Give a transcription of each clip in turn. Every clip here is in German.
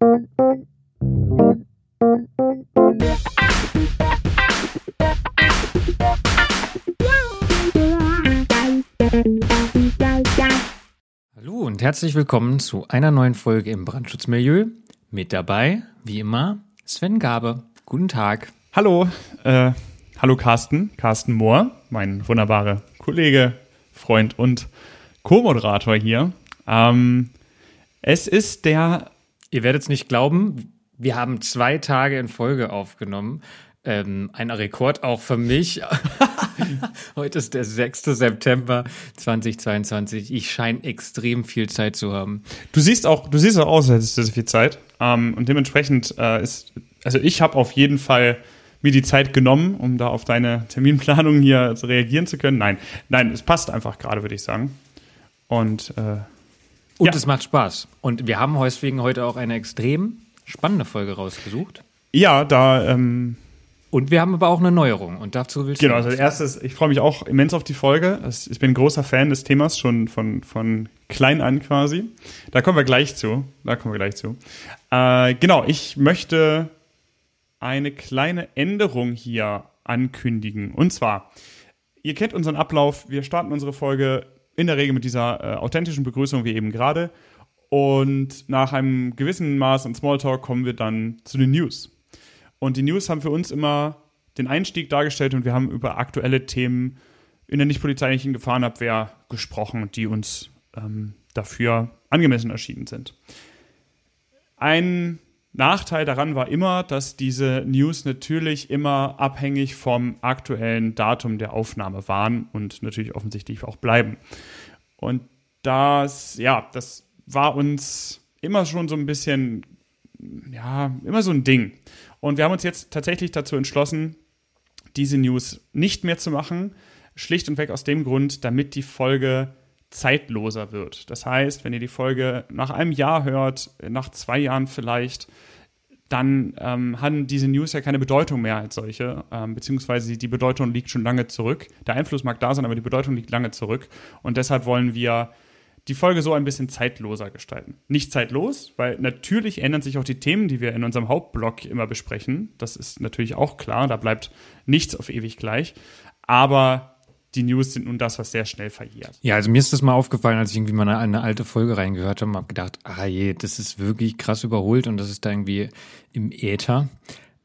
Hallo und herzlich willkommen zu einer neuen Folge im Brandschutzmilieu. Mit dabei, wie immer, Sven Gabe. Guten Tag. Hallo, äh, hallo Carsten, Carsten Mohr, mein wunderbarer Kollege, Freund und Co-Moderator hier. Ähm, es ist der. Ihr werdet es nicht glauben, wir haben zwei Tage in Folge aufgenommen. Ähm, ein Rekord auch für mich. Heute ist der 6. September 2022. Ich scheine extrem viel Zeit zu haben. Du siehst auch, du siehst auch aus, als hättest du so viel Zeit. Ähm, und dementsprechend äh, ist, also ich habe auf jeden Fall mir die Zeit genommen, um da auf deine Terminplanung hier reagieren zu können. Nein, nein, es passt einfach gerade, würde ich sagen. Und äh, Und Ja. es macht Spaß. Und wir haben deswegen heute auch eine extrem spannende Folge rausgesucht. ja, da ähm, Und wir haben aber auch eine Neuerung. Und dazu willst Genau, du. also als erstes, ich freue mich auch immens auf die Folge. Ich bin ein großer Fan des Themas, schon von, von klein an quasi. Da kommen wir gleich zu. Da kommen wir gleich zu. Äh, genau, ich möchte eine kleine Änderung hier ankündigen. Und zwar, ihr kennt unseren Ablauf. Wir starten unsere Folge in der Regel mit dieser äh, authentischen Begrüßung wie eben gerade. Und nach einem gewissen Maß an Smalltalk kommen wir dann zu den News. Und die News haben für uns immer den Einstieg dargestellt und wir haben über aktuelle Themen in der nicht polizeilichen Gefahrenabwehr gesprochen, die uns ähm, dafür angemessen erschienen sind. Ein Nachteil daran war immer, dass diese News natürlich immer abhängig vom aktuellen Datum der Aufnahme waren und natürlich offensichtlich auch bleiben. Und das, ja, das war uns immer schon so ein bisschen, ja, immer so ein Ding. Und wir haben uns jetzt tatsächlich dazu entschlossen, diese News nicht mehr zu machen. Schlicht und weg aus dem Grund, damit die Folge zeitloser wird. Das heißt, wenn ihr die Folge nach einem Jahr hört, nach zwei Jahren vielleicht, dann ähm, haben diese News ja keine Bedeutung mehr als solche, ähm, beziehungsweise die Bedeutung liegt schon lange zurück. Der Einfluss mag da sein, aber die Bedeutung liegt lange zurück. Und deshalb wollen wir die Folge so ein bisschen zeitloser gestalten. Nicht zeitlos, weil natürlich ändern sich auch die Themen, die wir in unserem Hauptblog immer besprechen. Das ist natürlich auch klar, da bleibt nichts auf ewig gleich. Aber die News sind nun das, was sehr schnell verjährt. Ja, also mir ist das mal aufgefallen, als ich irgendwie mal eine, eine alte Folge reingehört habe und habe gedacht, ah je, das ist wirklich krass überholt und das ist da irgendwie im Äther.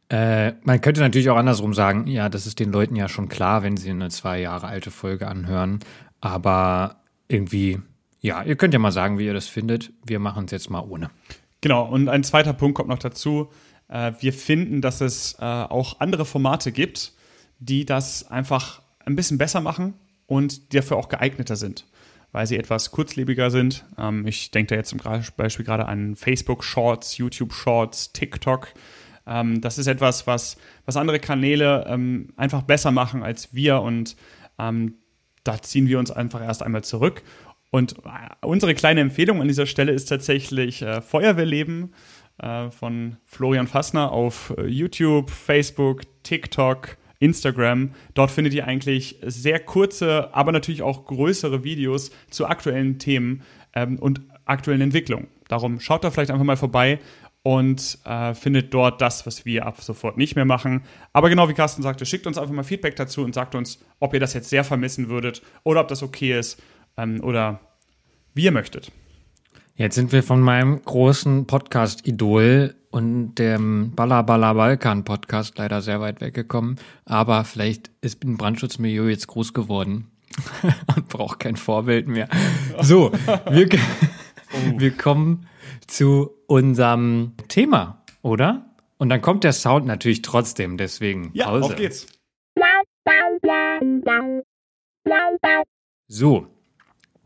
Äh, man könnte natürlich auch andersrum sagen, ja, das ist den Leuten ja schon klar, wenn sie eine zwei Jahre alte Folge anhören. Aber irgendwie, ja, ihr könnt ja mal sagen, wie ihr das findet. Wir machen es jetzt mal ohne. Genau, und ein zweiter Punkt kommt noch dazu. Äh, wir finden, dass es äh, auch andere Formate gibt, die das einfach ein bisschen besser machen und dafür auch geeigneter sind, weil sie etwas kurzlebiger sind. Ähm, ich denke da jetzt zum Beispiel gerade an Facebook Shorts, YouTube Shorts, TikTok. Ähm, das ist etwas, was, was andere Kanäle ähm, einfach besser machen als wir und ähm, da ziehen wir uns einfach erst einmal zurück. Und äh, unsere kleine Empfehlung an dieser Stelle ist tatsächlich äh, Feuerwehrleben äh, von Florian Fassner auf äh, YouTube, Facebook, TikTok, Instagram. Dort findet ihr eigentlich sehr kurze, aber natürlich auch größere Videos zu aktuellen Themen ähm, und aktuellen Entwicklungen. Darum schaut da vielleicht einfach mal vorbei und äh, findet dort das, was wir ab sofort nicht mehr machen. Aber genau wie Carsten sagte, schickt uns einfach mal Feedback dazu und sagt uns, ob ihr das jetzt sehr vermissen würdet oder ob das okay ist ähm, oder wie ihr möchtet. Jetzt sind wir von meinem großen Podcast-Idol und dem Balla Balla Balkan Podcast leider sehr weit weggekommen. Aber vielleicht ist ein Brandschutzmilieu jetzt groß geworden und braucht kein Vorbild mehr. So, wir, wir kommen zu unserem Thema, oder? Und dann kommt der Sound natürlich trotzdem, deswegen Ja, Pause. auf geht's. So,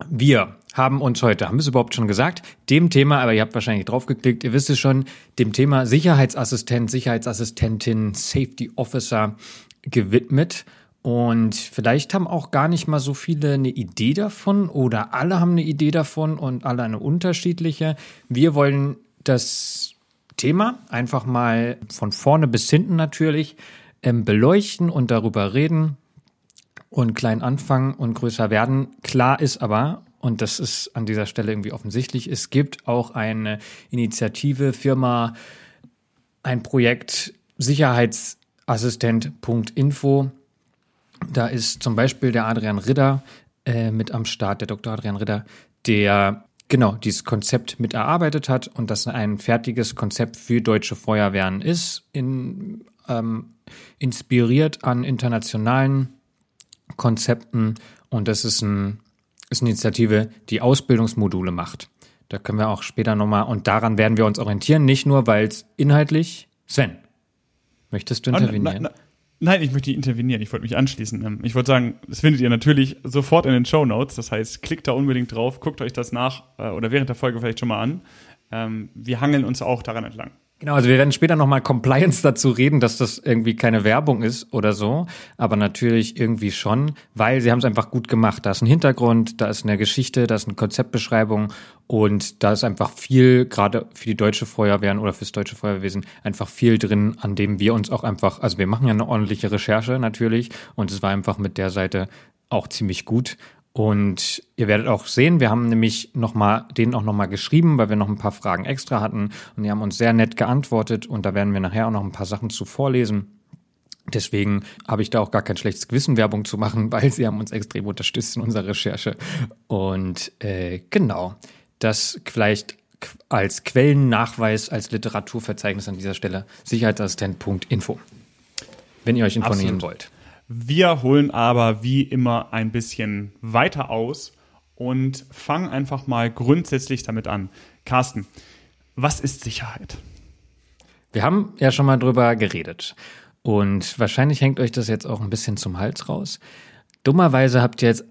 wir haben uns heute, haben wir es überhaupt schon gesagt, dem Thema, aber ihr habt wahrscheinlich draufgeklickt, ihr wisst es schon, dem Thema Sicherheitsassistent, Sicherheitsassistentin, Safety Officer gewidmet. Und vielleicht haben auch gar nicht mal so viele eine Idee davon oder alle haben eine Idee davon und alle eine unterschiedliche. Wir wollen das Thema einfach mal von vorne bis hinten natürlich ähm, beleuchten und darüber reden und klein anfangen und größer werden. Klar ist aber, und das ist an dieser Stelle irgendwie offensichtlich. Es gibt auch eine Initiative, Firma, ein Projekt Sicherheitsassistent.info. Da ist zum Beispiel der Adrian Ridder äh, mit am Start, der Dr. Adrian Ridder, der genau dieses Konzept mit erarbeitet hat und das ein fertiges Konzept für deutsche Feuerwehren ist, in, ähm, inspiriert an internationalen Konzepten und das ist, ein, ist eine Initiative, die Ausbildungsmodule macht. Da können wir auch später nochmal, und daran werden wir uns orientieren, nicht nur, weil es inhaltlich, Sven, möchtest du intervenieren? Na, na, Nein, ich möchte intervenieren. Ich wollte mich anschließen. Ähm, ich wollte sagen, das findet ihr natürlich sofort in den Show Notes. Das heißt, klickt da unbedingt drauf, guckt euch das nach äh, oder während der Folge vielleicht schon mal an. Ähm, wir hangeln uns auch daran entlang. Genau, also wir werden später nochmal Compliance dazu reden, dass das irgendwie keine Werbung ist oder so, aber natürlich irgendwie schon, weil sie haben es einfach gut gemacht. Da ist ein Hintergrund, da ist eine Geschichte, da ist eine Konzeptbeschreibung und da ist einfach viel, gerade für die deutsche Feuerwehren oder fürs deutsche Feuerwehrwesen, einfach viel drin, an dem wir uns auch einfach, also wir machen ja eine ordentliche Recherche natürlich und es war einfach mit der Seite auch ziemlich gut und ihr werdet auch sehen, wir haben nämlich noch mal, denen auch nochmal geschrieben, weil wir noch ein paar Fragen extra hatten. Und die haben uns sehr nett geantwortet. Und da werden wir nachher auch noch ein paar Sachen zu vorlesen. Deswegen habe ich da auch gar kein schlechtes Gewissen, Werbung zu machen, weil sie haben uns extrem unterstützt in unserer Recherche. Und äh, genau, das vielleicht als Quellennachweis, als Literaturverzeichnis an dieser Stelle sicherheitsassistent.info, wenn ihr euch informieren Absolut. wollt. Wir holen aber wie immer ein bisschen weiter aus und fangen einfach mal grundsätzlich damit an. Carsten, was ist Sicherheit? Wir haben ja schon mal drüber geredet. Und wahrscheinlich hängt euch das jetzt auch ein bisschen zum Hals raus. Dummerweise habt ihr jetzt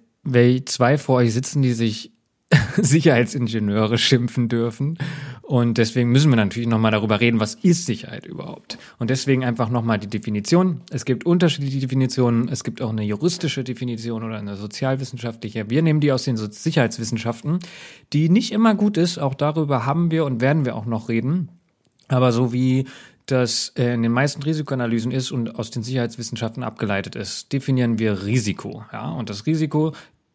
zwei vor euch sitzen, die sich Sicherheitsingenieure schimpfen dürfen. Und deswegen müssen wir natürlich nochmal darüber reden, was ist Sicherheit überhaupt? Und deswegen einfach nochmal die Definition. Es gibt unterschiedliche Definitionen. Es gibt auch eine juristische Definition oder eine sozialwissenschaftliche. Wir nehmen die aus den Sicherheitswissenschaften, die nicht immer gut ist. Auch darüber haben wir und werden wir auch noch reden. Aber so wie das in den meisten Risikoanalysen ist und aus den Sicherheitswissenschaften abgeleitet ist, definieren wir Risiko. Ja, und das Risiko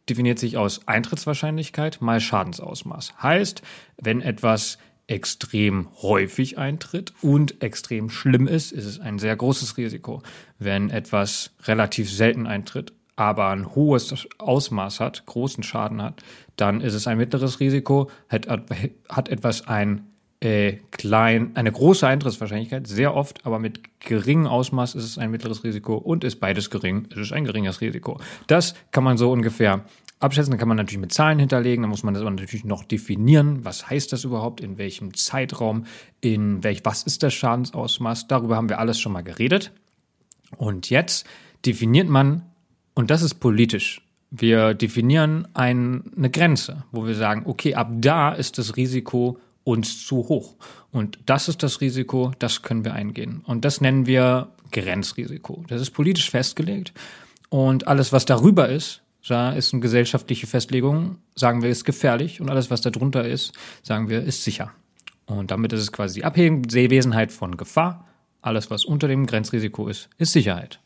definiert sich aus Eintrittswahrscheinlichkeit mal Schadensausmaß. Heißt, wenn etwas extrem häufig eintritt und extrem schlimm ist, ist es ein sehr großes Risiko. Wenn etwas relativ selten eintritt, aber ein hohes Ausmaß hat, großen Schaden hat, dann ist es ein mittleres Risiko, hat, hat etwas ein äh, klein, eine große Eintrittswahrscheinlichkeit, sehr oft, aber mit geringem Ausmaß ist es ein mittleres Risiko und ist beides gering, ist es ein geringes Risiko. Das kann man so ungefähr abschätzen. Da kann man natürlich mit Zahlen hinterlegen. Da muss man das aber natürlich noch definieren. Was heißt das überhaupt? In welchem Zeitraum? In welch, was ist das Schadensausmaß? Darüber haben wir alles schon mal geredet. Und jetzt definiert man, und das ist politisch. Wir definieren ein, eine Grenze, wo wir sagen, okay, ab da ist das Risiko uns zu hoch. Und das ist das Risiko, das können wir eingehen. Und das nennen wir Grenzrisiko. Das ist politisch festgelegt. Und alles, was darüber ist, da ist eine gesellschaftliche Festlegung, sagen wir, ist gefährlich. Und alles, was darunter ist, sagen wir, ist sicher. Und damit ist es quasi die Abwesenheit von Gefahr. Alles, was unter dem Grenzrisiko ist, ist Sicherheit.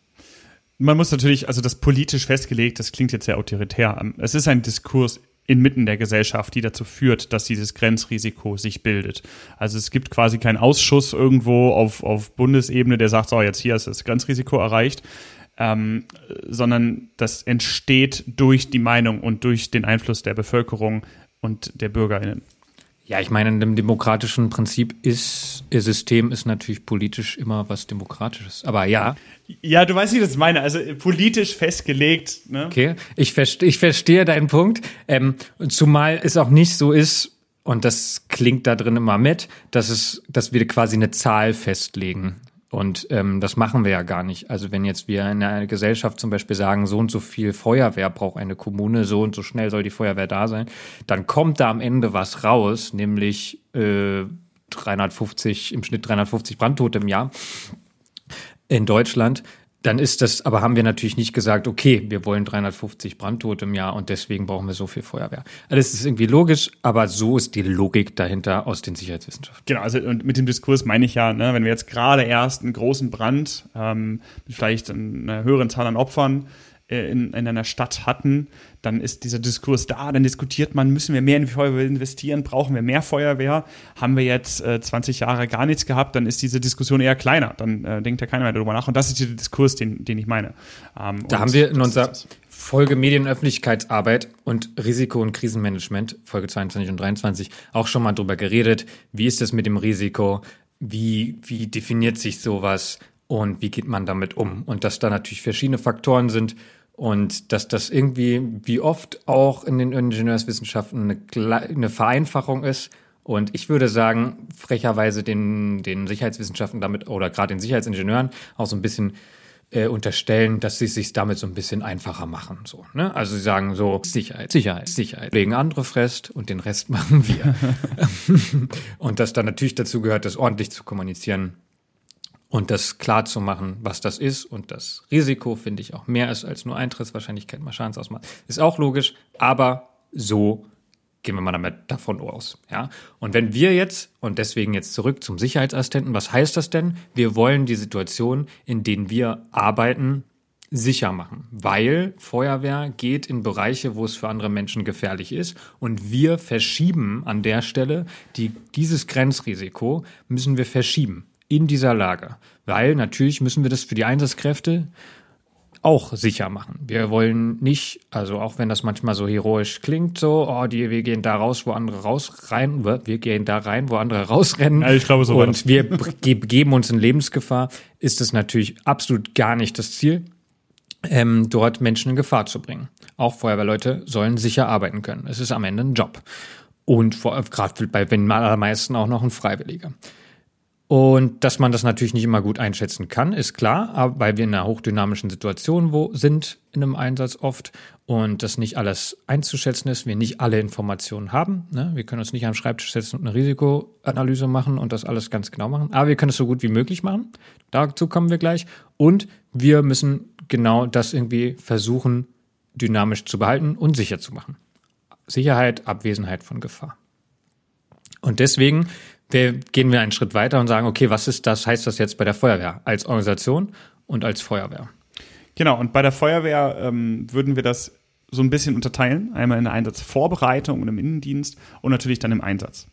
Man muss natürlich, also das politisch festgelegt, das klingt jetzt sehr autoritär. Es ist ein Diskurs inmitten der Gesellschaft, die dazu führt, dass dieses Grenzrisiko sich bildet. Also es gibt quasi keinen Ausschuss irgendwo auf, auf Bundesebene, der sagt, so, jetzt hier ist das Grenzrisiko erreicht, ähm, sondern das entsteht durch die Meinung und durch den Einfluss der Bevölkerung und der BürgerInnen. Ja, ich meine, in dem demokratischen Prinzip ist, ihr System ist natürlich politisch immer was Demokratisches. Aber ja. Ja, du weißt, wie ich das meine. Also politisch festgelegt. Ne? Okay, ich, verste, ich verstehe deinen Punkt. Ähm, zumal es auch nicht so ist, und das klingt da drin immer mit, dass es, dass wir quasi eine Zahl festlegen. Und ähm, das machen wir ja gar nicht. Also wenn jetzt wir in einer Gesellschaft zum Beispiel sagen, so und so viel Feuerwehr braucht eine Kommune, so und so schnell soll die Feuerwehr da sein, dann kommt da am Ende was raus, nämlich äh, 350, im Schnitt 350 Brandtote im Jahr in Deutschland dann ist das, aber haben wir natürlich nicht gesagt, okay, wir wollen 350 Brandtote im Jahr und deswegen brauchen wir so viel Feuerwehr. Also das ist irgendwie logisch, aber so ist die Logik dahinter aus den Sicherheitswissenschaften. Genau, also und mit dem Diskurs meine ich ja, ne, wenn wir jetzt gerade erst einen großen Brand ähm, mit vielleicht einer höheren Zahl an Opfern in, in einer Stadt hatten, dann ist dieser Diskurs da, dann diskutiert man, müssen wir mehr in die Feuerwehr investieren, brauchen wir mehr Feuerwehr, haben wir jetzt äh, 20 Jahre gar nichts gehabt, dann ist diese Diskussion eher kleiner, dann äh, denkt ja keiner mehr darüber nach und das ist der Diskurs, den, den ich meine. Ähm, da haben wir in unserer Folge Medien- und Öffentlichkeitsarbeit und Risiko- und Krisenmanagement, Folge 22 und 23, auch schon mal drüber geredet. Wie ist es mit dem Risiko? Wie, wie definiert sich sowas? Und wie geht man damit um? Und dass da natürlich verschiedene Faktoren sind, und dass das irgendwie, wie oft auch in den Ingenieurswissenschaften, eine, eine Vereinfachung ist. Und ich würde sagen, frecherweise den, den Sicherheitswissenschaften damit oder gerade den Sicherheitsingenieuren auch so ein bisschen äh, unterstellen, dass sie sich damit so ein bisschen einfacher machen. So, ne? Also sie sagen so, Sicherheit, Sicherheit, Sicherheit. Legen andere fest und den Rest machen wir. und dass dann natürlich dazu gehört, das ordentlich zu kommunizieren und das klar zu machen, was das ist und das Risiko, finde ich, auch mehr ist als nur Eintrittswahrscheinlichkeit mal Schadensausmaß. Ist auch logisch, aber so gehen wir mal damit davon aus. Ja? Und wenn wir jetzt, und deswegen jetzt zurück zum Sicherheitsassistenten, was heißt das denn? Wir wollen die Situation, in denen wir arbeiten, sicher machen, weil Feuerwehr geht in Bereiche, wo es für andere Menschen gefährlich ist und wir verschieben an der Stelle die, dieses Grenzrisiko müssen wir verschieben in dieser Lage. Weil natürlich müssen wir das für die Einsatzkräfte auch sicher machen. Wir wollen nicht, also auch wenn das manchmal so heroisch klingt, so, oh, die, wir gehen da raus, wo andere raus rein, wir gehen da rein, wo andere rausrennen. Ja, ich glaube so. Und wir begeben uns in Lebensgefahr, ist es natürlich absolut gar nicht das Ziel, ähm, dort Menschen in Gefahr zu bringen. Auch Feuerwehrleute sollen sicher arbeiten können. Es ist am Ende ein Job. Und gerade bei den allermeisten auch noch ein Freiwilliger. Und dass man das natürlich nicht immer gut einschätzen kann, ist klar, weil wir in einer hochdynamischen Situation wo sind in einem Einsatz oft und das nicht alles einzuschätzen ist, wir nicht alle Informationen haben. Ne? Wir können uns nicht am Schreibtisch setzen und eine Risikoanalyse machen und das alles ganz genau machen, aber wir können es so gut wie möglich machen. Dazu kommen wir gleich. Und wir müssen genau das irgendwie versuchen, dynamisch zu behalten und sicher zu machen. Sicherheit, Abwesenheit von Gefahr. Und deswegen wir, gehen wir einen Schritt weiter und sagen, okay, was ist das, heißt das jetzt bei der Feuerwehr als Organisation und als Feuerwehr? Genau, und bei der Feuerwehr ähm, würden wir das so ein bisschen unterteilen. Einmal in der Einsatzvorbereitung und im Innendienst und natürlich dann im Einsatz.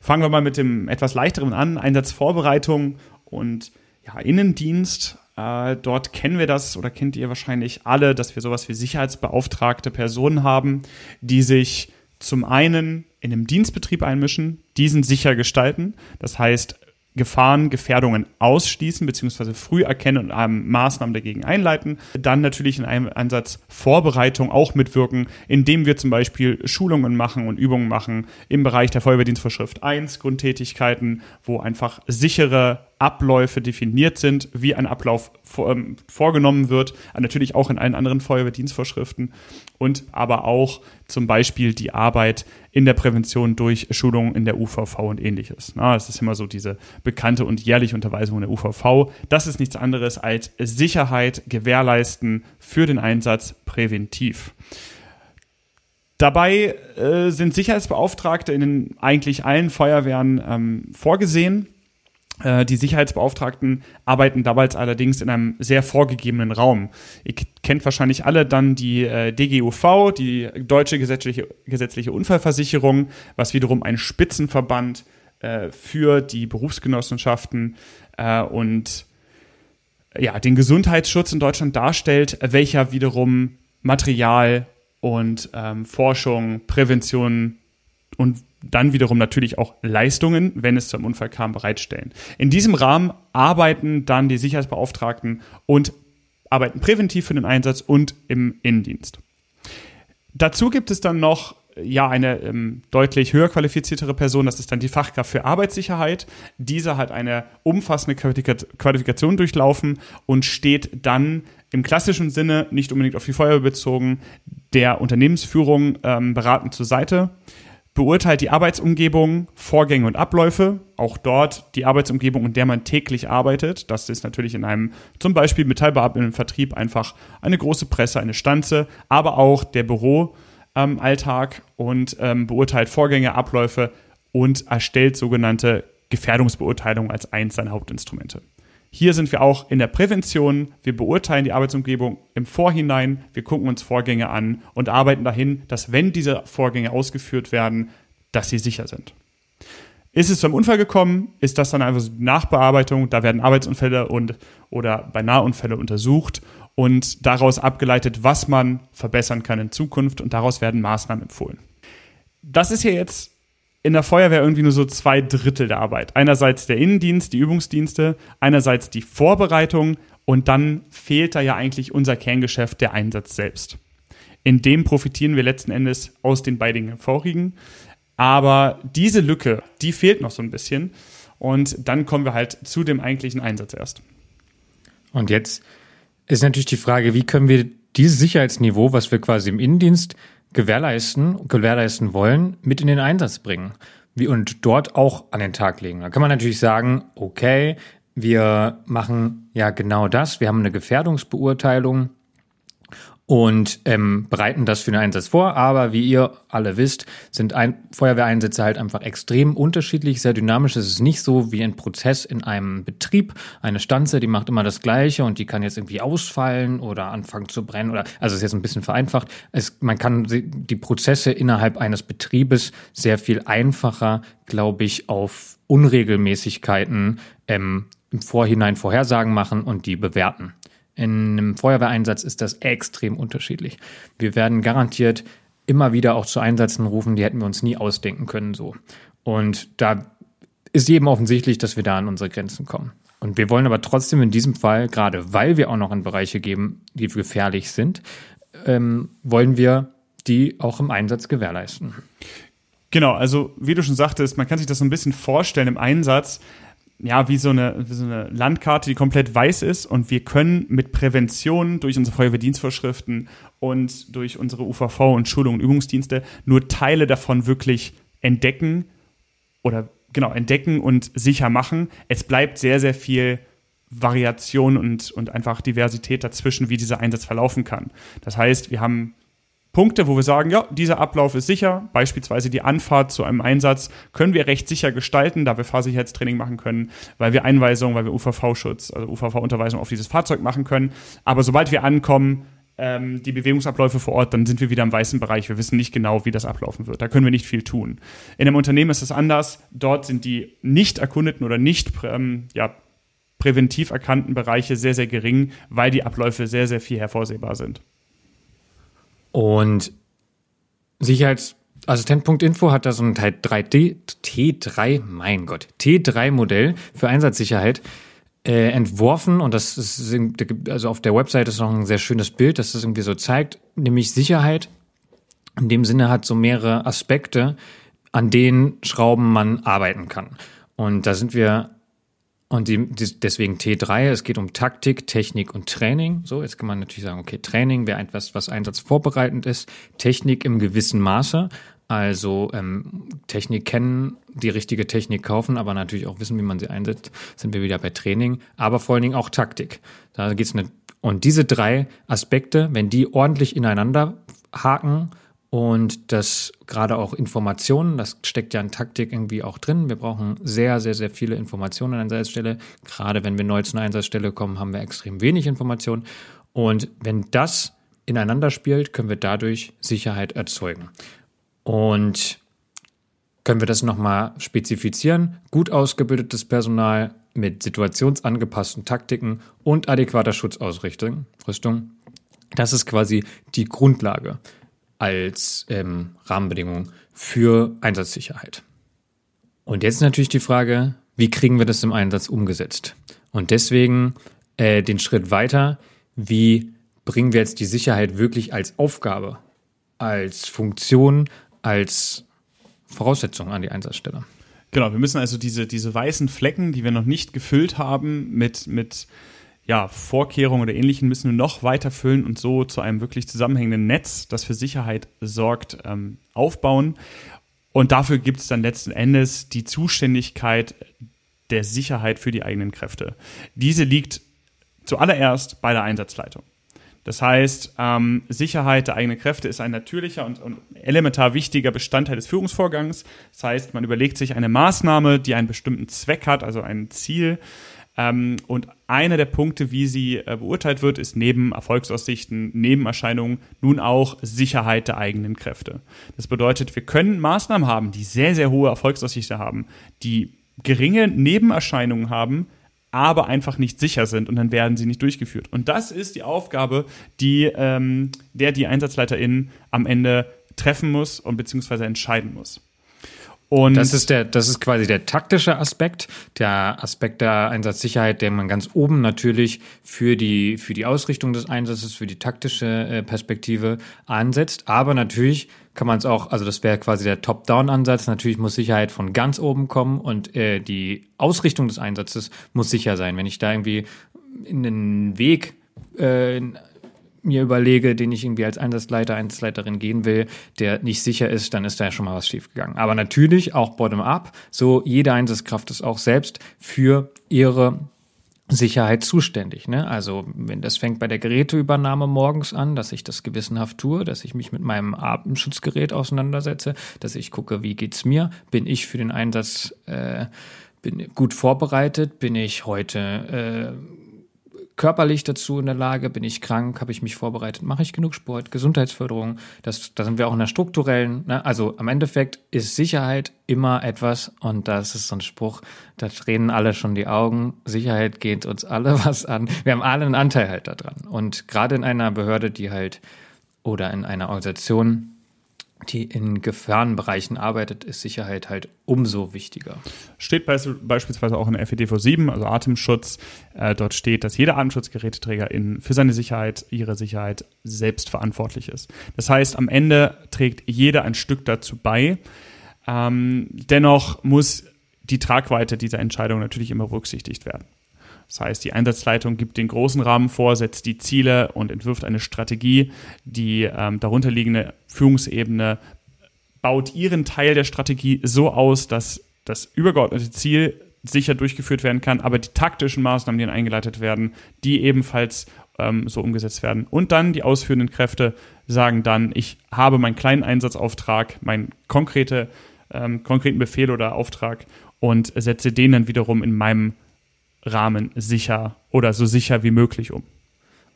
Fangen wir mal mit dem etwas leichteren an. Einsatzvorbereitung und ja, Innendienst. Äh, dort kennen wir das oder kennt ihr wahrscheinlich alle, dass wir sowas wie sicherheitsbeauftragte Personen haben, die sich zum einen in einem Dienstbetrieb einmischen, diesen sicher gestalten. Das heißt, Gefahren, Gefährdungen ausschließen bzw. früh erkennen und Maßnahmen dagegen einleiten. Dann natürlich in einem Ansatz Vorbereitung auch mitwirken, indem wir zum Beispiel Schulungen machen und Übungen machen im Bereich der Feuerwehrdienstvorschrift 1, Grundtätigkeiten, wo einfach sichere Abläufe definiert sind, wie ein Ablauf vor, ähm, vorgenommen wird, natürlich auch in allen anderen Feuerwehrdienstvorschriften und aber auch zum Beispiel die Arbeit in der Prävention durch Schulungen in der UVV und ähnliches. Na, das ist immer so diese bekannte und jährliche Unterweisung in der UVV. Das ist nichts anderes als Sicherheit gewährleisten für den Einsatz präventiv. Dabei äh, sind Sicherheitsbeauftragte in eigentlich allen Feuerwehren ähm, vorgesehen. Äh, die Sicherheitsbeauftragten arbeiten damals allerdings in einem sehr vorgegebenen Raum. Ihr kennt wahrscheinlich alle dann die äh, DGUV, die Deutsche Gesetzliche, Gesetzliche Unfallversicherung, was wiederum ein Spitzenverband äh, für die Berufsgenossenschaften und ja, den Gesundheitsschutz in Deutschland darstellt, welcher wiederum Material und ähm, Forschung, Prävention und dann wiederum natürlich auch Leistungen, wenn es zum Unfall kam, bereitstellen. In diesem Rahmen arbeiten dann die Sicherheitsbeauftragten und arbeiten präventiv für den Einsatz und im Innendienst. Dazu gibt es dann noch ja eine ähm, deutlich höher qualifiziertere Person, das ist dann die Fachkraft für Arbeitssicherheit. Diese hat eine umfassende Qualifikation durchlaufen und steht dann im klassischen Sinne nicht unbedingt auf die Feuerwehr bezogen der Unternehmensführung ähm, beratend zur Seite beurteilt die Arbeitsumgebung, Vorgänge und Abläufe, auch dort die Arbeitsumgebung, in der man täglich arbeitet. Das ist natürlich in einem zum Beispiel metallbearbeitenden Vertrieb einfach eine große Presse, eine Stanze, aber auch der Büroalltag ähm, und ähm, beurteilt Vorgänge, Abläufe und erstellt sogenannte Gefährdungsbeurteilungen als eins seiner Hauptinstrumente. Hier sind wir auch in der Prävention. Wir beurteilen die Arbeitsumgebung im Vorhinein. Wir gucken uns Vorgänge an und arbeiten dahin, dass wenn diese Vorgänge ausgeführt werden, dass sie sicher sind. Ist es zum Unfall gekommen, ist das dann einfach so die Nachbearbeitung. Da werden Arbeitsunfälle und oder bei Nahunfälle untersucht und daraus abgeleitet, was man verbessern kann in Zukunft und daraus werden Maßnahmen empfohlen. Das ist ja jetzt in der Feuerwehr irgendwie nur so zwei Drittel der Arbeit. Einerseits der Innendienst, die Übungsdienste, einerseits die Vorbereitung und dann fehlt da ja eigentlich unser Kerngeschäft, der Einsatz selbst. In dem profitieren wir letzten Endes aus den beiden vorigen. Aber diese Lücke, die fehlt noch so ein bisschen. Und dann kommen wir halt zu dem eigentlichen Einsatz erst. Und jetzt ist natürlich die Frage, wie können wir dieses Sicherheitsniveau, was wir quasi im Innendienst gewährleisten, gewährleisten wollen, mit in den Einsatz bringen und dort auch an den Tag legen. Da kann man natürlich sagen, okay, wir machen ja genau das. Wir haben eine Gefährdungsbeurteilung und ähm, bereiten das für den Einsatz vor. Aber wie ihr alle wisst, sind ein Feuerwehreinsätze halt einfach extrem unterschiedlich, sehr dynamisch. Es ist nicht so wie ein Prozess in einem Betrieb. Eine Stanze, die macht immer das Gleiche und die kann jetzt irgendwie ausfallen oder anfangen zu brennen oder, also ist jetzt ein bisschen vereinfacht. Es, man kann die Prozesse innerhalb eines Betriebes sehr viel einfacher, glaube ich, auf Unregelmäßigkeiten ähm, im Vorhinein Vorhersagen machen und die bewerten. In einem Feuerwehreinsatz ist das extrem unterschiedlich. Wir werden garantiert immer wieder auch zu Einsätzen rufen, die hätten wir uns nie ausdenken können so. Und da ist jedem offensichtlich, dass wir da an unsere Grenzen kommen. Und wir wollen aber trotzdem in diesem Fall, gerade weil wir auch noch in Bereiche geben, die gefährlich sind, ähm, wollen wir die auch im Einsatz gewährleisten. Genau, also wie du schon sagtest, man kann sich das so ein bisschen vorstellen im Einsatz ja, wie so, eine, wie so eine Landkarte, die komplett weiß ist und wir können mit Prävention durch unsere Feuerwehrdienstvorschriften und durch unsere UVV und Schulung und Übungsdienste nur Teile davon wirklich entdecken oder genau entdecken und sicher machen. Es bleibt sehr, sehr viel Variation und, und einfach Diversität dazwischen, wie dieser Einsatz verlaufen kann. Das heißt, wir haben Punkte, wo wir sagen, ja, dieser Ablauf ist sicher. Beispielsweise die Anfahrt zu einem Einsatz können wir recht sicher gestalten, da wir Fahrsicherheitstraining machen können, weil wir Einweisungen, weil wir UVV-Schutz, also UVV-Unterweisung auf dieses Fahrzeug machen können. Aber sobald wir ankommen, ähm, die Bewegungsabläufe vor Ort, dann sind wir wieder im weißen Bereich. Wir wissen nicht genau, wie das ablaufen wird. Da können wir nicht viel tun. In einem Unternehmen ist es anders. Dort sind die nicht erkundeten oder nicht ähm, ja, präventiv erkannten Bereiche sehr, sehr gering, weil die Abläufe sehr, sehr viel hervorsehbar sind. Und Sicherheitsassistent.info hat da so ein 3D, T3, mein Gott, T3-Modell für Einsatzsicherheit äh, entworfen und das ist, also auf der Website ist noch ein sehr schönes Bild, das das irgendwie so zeigt, nämlich Sicherheit in dem Sinne hat so mehrere Aspekte, an denen Schrauben man arbeiten kann. Und da sind wir und die, die, deswegen T3, es geht um Taktik, Technik und Training. So, jetzt kann man natürlich sagen, okay, Training wäre etwas, was einsatzvorbereitend ist. Technik im gewissen Maße. Also ähm, Technik kennen, die richtige Technik kaufen, aber natürlich auch wissen, wie man sie einsetzt, sind wir wieder bei Training, aber vor allen Dingen auch Taktik. Da geht's nicht. Und diese drei Aspekte, wenn die ordentlich ineinander haken, und das gerade auch Informationen, das steckt ja in Taktik irgendwie auch drin. Wir brauchen sehr, sehr, sehr viele Informationen an einer Einsatzstelle. Gerade wenn wir neu zu einer Einsatzstelle kommen, haben wir extrem wenig Informationen. Und wenn das ineinander spielt, können wir dadurch Sicherheit erzeugen. Und können wir das nochmal spezifizieren? Gut ausgebildetes Personal mit situationsangepassten Taktiken und adäquater Schutzausrüstung. Das ist quasi die Grundlage als ähm, Rahmenbedingung für Einsatzsicherheit. Und jetzt natürlich die Frage, wie kriegen wir das im Einsatz umgesetzt? Und deswegen äh, den Schritt weiter, wie bringen wir jetzt die Sicherheit wirklich als Aufgabe, als Funktion, als Voraussetzung an die Einsatzstelle? Genau, wir müssen also diese, diese weißen Flecken, die wir noch nicht gefüllt haben, mit, mit ja, Vorkehrungen oder Ähnlichen müssen wir noch weiter füllen und so zu einem wirklich zusammenhängenden Netz, das für Sicherheit sorgt, ähm, aufbauen. Und dafür gibt es dann letzten Endes die Zuständigkeit der Sicherheit für die eigenen Kräfte. Diese liegt zuallererst bei der Einsatzleitung. Das heißt, ähm, Sicherheit der eigenen Kräfte ist ein natürlicher und, und, elementar wichtiger Bestandteil des Führungsvorgangs. Das heißt, man überlegt sich eine Maßnahme, die einen bestimmten Zweck hat, also ein Ziel, Ähm, und einer der Punkte, wie sie äh, beurteilt wird, ist neben Erfolgsaussichten, Nebenerscheinungen nun auch Sicherheit der eigenen Kräfte. Das bedeutet, wir können Maßnahmen haben, die sehr, sehr hohe Erfolgsaussichten haben, die geringe Nebenerscheinungen haben, aber einfach nicht sicher sind und dann werden sie nicht durchgeführt. Und das ist die Aufgabe, die ähm, der die EinsatzleiterInnen am Ende treffen muss und beziehungsweise entscheiden muss. Und das ist der, das ist quasi der taktische Aspekt, der Aspekt der Einsatzsicherheit, den man ganz oben natürlich für die, für die Ausrichtung des Einsatzes, für die taktische äh, Perspektive ansetzt. Aber natürlich kann man es auch, also das wäre quasi der Top-Down-Ansatz. Natürlich muss Sicherheit von ganz oben kommen und äh, die Ausrichtung des Einsatzes muss sicher sein. Wenn ich da irgendwie in den Weg äh, mir überlege, den ich irgendwie als Einsatzleiter, Einsatzleiterin gehen will, der nicht sicher ist, dann ist da ja schon mal was schiefgegangen. Aber natürlich auch bottom-up, so jede Einsatzkraft ist auch selbst für ihre Sicherheit zuständig. Ne? Also wenn das fängt bei der Geräteübernahme morgens an, dass ich das gewissenhaft tue, dass ich mich mit meinem Atemschutzgerät auseinandersetze, dass ich gucke, wie geht's mir, bin ich für den Einsatz äh, bin gut vorbereitet, bin ich heute äh, körperlich dazu in der Lage? Bin ich krank? Habe ich mich vorbereitet? Mache ich genug Sport? Gesundheitsförderung? Das, da sind wir auch in der strukturellen. Ne? Also am Endeffekt ist Sicherheit immer etwas, und das ist so ein Spruch, da drehen alle schon die Augen. Sicherheit geht uns alle was an. Wir haben alle einen Anteil halt daran. Und gerade in einer Behörde, die halt oder in einer Organisation, die in Gefahrenbereichen arbeitet, ist Sicherheit halt umso wichtiger. Steht beispielsweise auch in der FEDV 7, also Atemschutz. Äh, dort steht, dass jeder Atemschutzgeräteträger in, für seine Sicherheit, ihre Sicherheit selbst verantwortlich ist. Das heißt, am Ende trägt jeder ein Stück dazu bei. Ähm, dennoch muss die Tragweite dieser Entscheidung natürlich immer berücksichtigt werden. Das heißt, die Einsatzleitung gibt den großen Rahmen vor, setzt die Ziele und entwirft eine Strategie. Die ähm, darunterliegende Führungsebene baut ihren Teil der Strategie so aus, dass das übergeordnete Ziel sicher durchgeführt werden kann, aber die taktischen Maßnahmen, die dann eingeleitet werden, die ebenfalls ähm, so umgesetzt werden. Und dann die ausführenden Kräfte sagen dann, ich habe meinen kleinen Einsatzauftrag, meinen konkrete, ähm, konkreten Befehl oder Auftrag und setze den dann wiederum in meinem Rahmen sicher oder so sicher wie möglich um.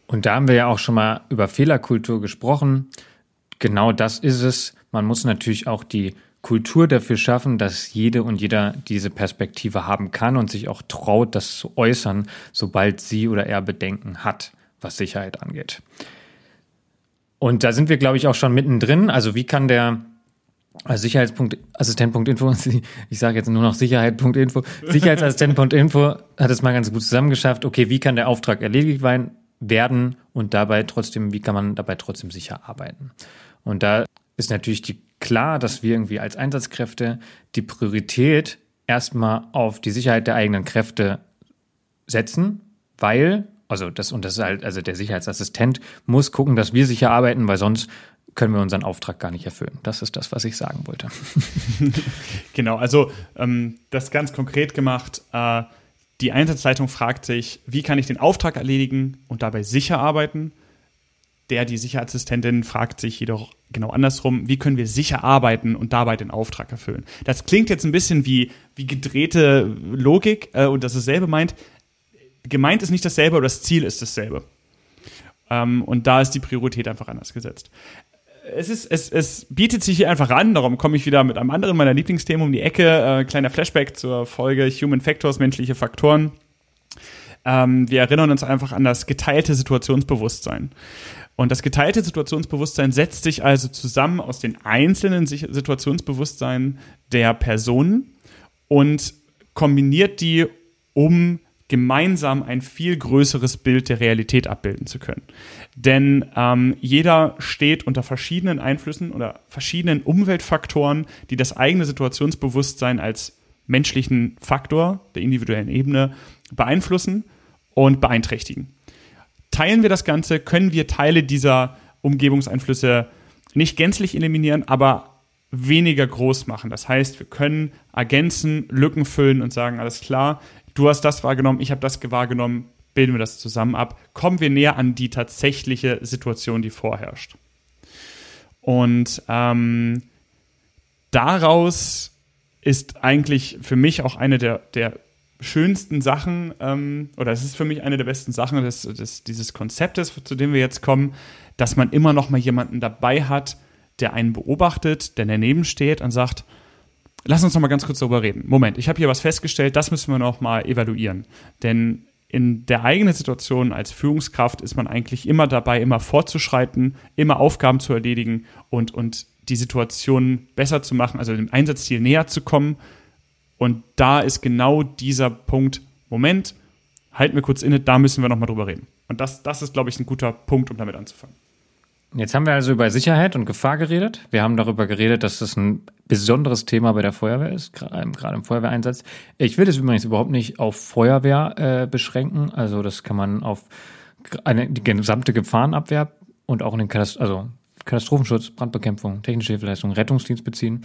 Und da haben wir ja auch schon mal über Fehlerkultur gesprochen. Genau das ist es. Man muss natürlich auch die Kultur dafür schaffen, dass jede und jeder diese Perspektive haben kann und sich auch traut, das zu äußern, sobald sie oder er Bedenken hat, was Sicherheit angeht. Und da sind wir, glaube ich, auch schon mittendrin. Also wie kann der also Sicherheitsassistent.info, ich sage jetzt nur noch Sicherheit.info, Sicherheitsassistent.info hat es mal ganz gut zusammengeschafft. Okay, wie kann der Auftrag erledigt werden und dabei trotzdem, wie kann man dabei trotzdem sicher arbeiten? Und da ist natürlich die, klar, dass wir irgendwie als Einsatzkräfte die Priorität erstmal auf die Sicherheit der eigenen Kräfte setzen, weil also das und das ist halt, also der Sicherheitsassistent muss gucken, dass wir sicher arbeiten, weil sonst können wir unseren Auftrag gar nicht erfüllen. Das ist das, was ich sagen wollte. genau, also ähm, das ganz konkret gemacht. Äh, die Einsatzleitung fragt sich, wie kann ich den Auftrag erledigen und dabei sicher arbeiten? Der, die Sicherheitsassistentin fragt sich jedoch genau andersrum, wie können wir sicher arbeiten und dabei den Auftrag erfüllen? Das klingt jetzt ein bisschen wie, wie gedrehte Logik äh, und das dasselbe meint. Gemeint ist nicht dasselbe, aber das Ziel ist dasselbe. Ähm, und da ist die Priorität einfach anders gesetzt es, ist, es, es bietet sich hier einfach an, darum komme ich wieder mit einem anderen meiner Lieblingsthemen um die Ecke. Äh, kleiner Flashback zur Folge Human Factors, menschliche Faktoren. Ähm, wir erinnern uns einfach an das geteilte Situationsbewusstsein. Und das geteilte Situationsbewusstsein setzt sich also zusammen aus den einzelnen Situationsbewusstseinen der Personen und kombiniert die, um gemeinsam ein viel größeres Bild der Realität abbilden zu können. Denn ähm, jeder steht unter verschiedenen Einflüssen oder verschiedenen Umweltfaktoren, die das eigene Situationsbewusstsein als menschlichen Faktor der individuellen Ebene beeinflussen und beeinträchtigen. Teilen wir das Ganze, können wir Teile dieser Umgebungseinflüsse nicht gänzlich eliminieren, aber weniger groß machen. Das heißt, wir können ergänzen, Lücken füllen und sagen, alles klar, du hast das wahrgenommen, ich habe das wahrgenommen, bilden wir das zusammen ab, kommen wir näher an die tatsächliche Situation, die vorherrscht. Und ähm, daraus ist eigentlich für mich auch eine der, der schönsten Sachen, ähm, oder es ist für mich eine der besten Sachen des, des, dieses Konzeptes, zu dem wir jetzt kommen, dass man immer noch mal jemanden dabei hat, der einen beobachtet, der daneben steht und sagt, lass uns noch mal ganz kurz darüber reden. Moment, ich habe hier was festgestellt, das müssen wir noch mal evaluieren. Denn in der eigenen Situation als Führungskraft ist man eigentlich immer dabei, immer fortzuschreiten, immer Aufgaben zu erledigen und, und die Situation besser zu machen, also dem Einsatzziel näher zu kommen. Und da ist genau dieser Punkt, Moment, halten wir kurz inne, da müssen wir nochmal drüber reden. Und das, das ist, glaube ich, ein guter Punkt, um damit anzufangen. Jetzt haben wir also über Sicherheit und Gefahr geredet. Wir haben darüber geredet, dass das ein besonderes Thema bei der Feuerwehr ist, gerade im Feuerwehreinsatz. Ich will das übrigens überhaupt nicht auf Feuerwehr äh, beschränken. Also das kann man auf eine, die gesamte Gefahrenabwehr und auch in den Katast also Katastrophenschutz, Brandbekämpfung, technische Hilfeleistung, Rettungsdienst beziehen.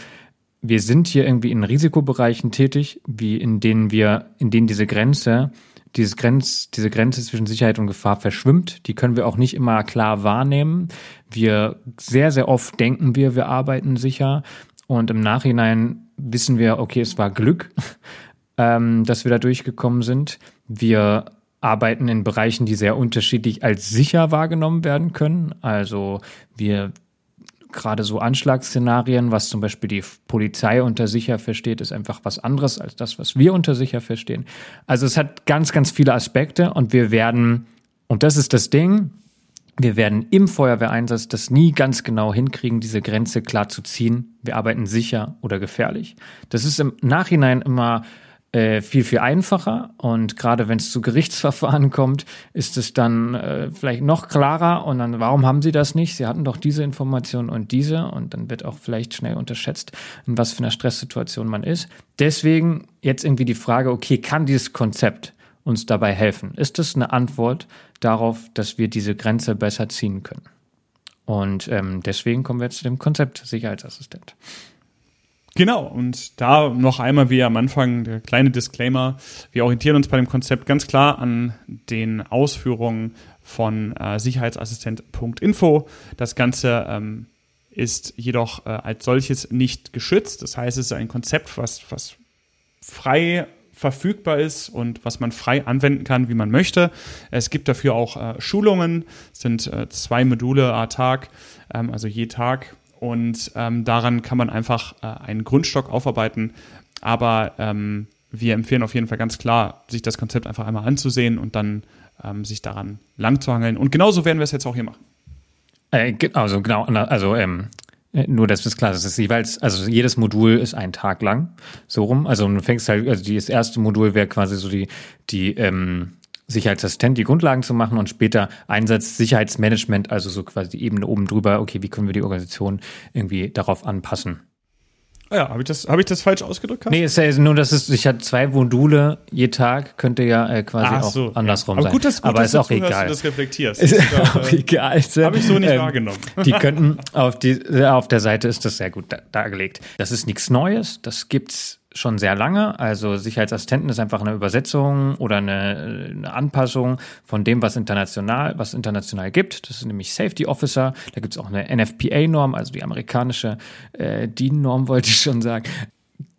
Wir sind hier irgendwie in Risikobereichen tätig, wie in denen wir, in denen diese Grenze dieses Grenz, diese Grenze zwischen Sicherheit und Gefahr verschwimmt. Die können wir auch nicht immer klar wahrnehmen. Wir sehr, sehr oft denken wir, wir arbeiten sicher und im Nachhinein wissen wir, okay, es war Glück, ähm, dass wir da durchgekommen sind. Wir arbeiten in Bereichen, die sehr unterschiedlich als sicher wahrgenommen werden können. Also wir gerade so Anschlagsszenarien, was zum Beispiel die Polizei unter sicher versteht, ist einfach was anderes als das, was wir unter sicher verstehen. Also es hat ganz, ganz viele Aspekte und wir werden, und das ist das Ding, wir werden im Feuerwehreinsatz das nie ganz genau hinkriegen, diese Grenze klar zu ziehen. Wir arbeiten sicher oder gefährlich. Das ist im Nachhinein immer äh, viel, viel einfacher. Und gerade wenn es zu Gerichtsverfahren kommt, ist es dann äh, vielleicht noch klarer. Und dann, warum haben sie das nicht? Sie hatten doch diese Information und diese. Und dann wird auch vielleicht schnell unterschätzt, in was für einer Stresssituation man ist. Deswegen jetzt irgendwie die Frage, okay, kann dieses Konzept uns dabei helfen? Ist das eine Antwort darauf, dass wir diese Grenze besser ziehen können? Und ähm, deswegen kommen wir jetzt zu dem Konzept Sicherheitsassistent. Genau, und da noch einmal wie am Anfang der kleine Disclaimer. Wir orientieren uns bei dem Konzept ganz klar an den Ausführungen von äh, Sicherheitsassistent.info. Das Ganze ähm, ist jedoch äh, als solches nicht geschützt. Das heißt, es ist ein Konzept, was, was frei verfügbar ist und was man frei anwenden kann, wie man möchte. Es gibt dafür auch äh, Schulungen, es sind äh, zwei Module a Tag, ähm, also je Tag und ähm, daran kann man einfach äh, einen Grundstock aufarbeiten. Aber ähm, wir empfehlen auf jeden Fall ganz klar, sich das Konzept einfach einmal anzusehen und dann ähm, sich daran lang zu hangeln. Und genauso werden wir es jetzt auch hier machen. Äh, also genau, also ähm, äh, nur, dass es klar ist, ist jeweils, also jedes Modul ist ein Tag lang, so rum. Also du fängst halt, also das erste Modul wäre quasi so die, die ähm, Sicherheitsassistent die Grundlagen zu machen und später Einsatz Sicherheitsmanagement, also so quasi die Ebene oben drüber, okay, wie können wir die Organisation irgendwie darauf anpassen. Ah ja, habe ich, das, hab ich das falsch ausgedrückt? Hast? Nee, ist ja nur, dass es, ich hatte zwei Module je Tag, könnte ja äh, quasi Ach so, auch andersrum ja. Aber gut, dass, gut, Aber dass ist auch du, egal. Dass du das reflektierst. Ist auch egal. Habe ich so nicht ähm, wahrgenommen. Die könnten auf, die, auf der Seite ist das sehr gut dargelegt. Das ist nichts Neues, das gibt's schon sehr lange. Also Sicherheitsassistenten ist einfach eine Übersetzung oder eine, eine, Anpassung von dem, was international, was international gibt. Das ist nämlich Safety Officer. Da gibt es auch eine NFPA-Norm, also die amerikanische äh, DIN-Norm, wollte ich schon sagen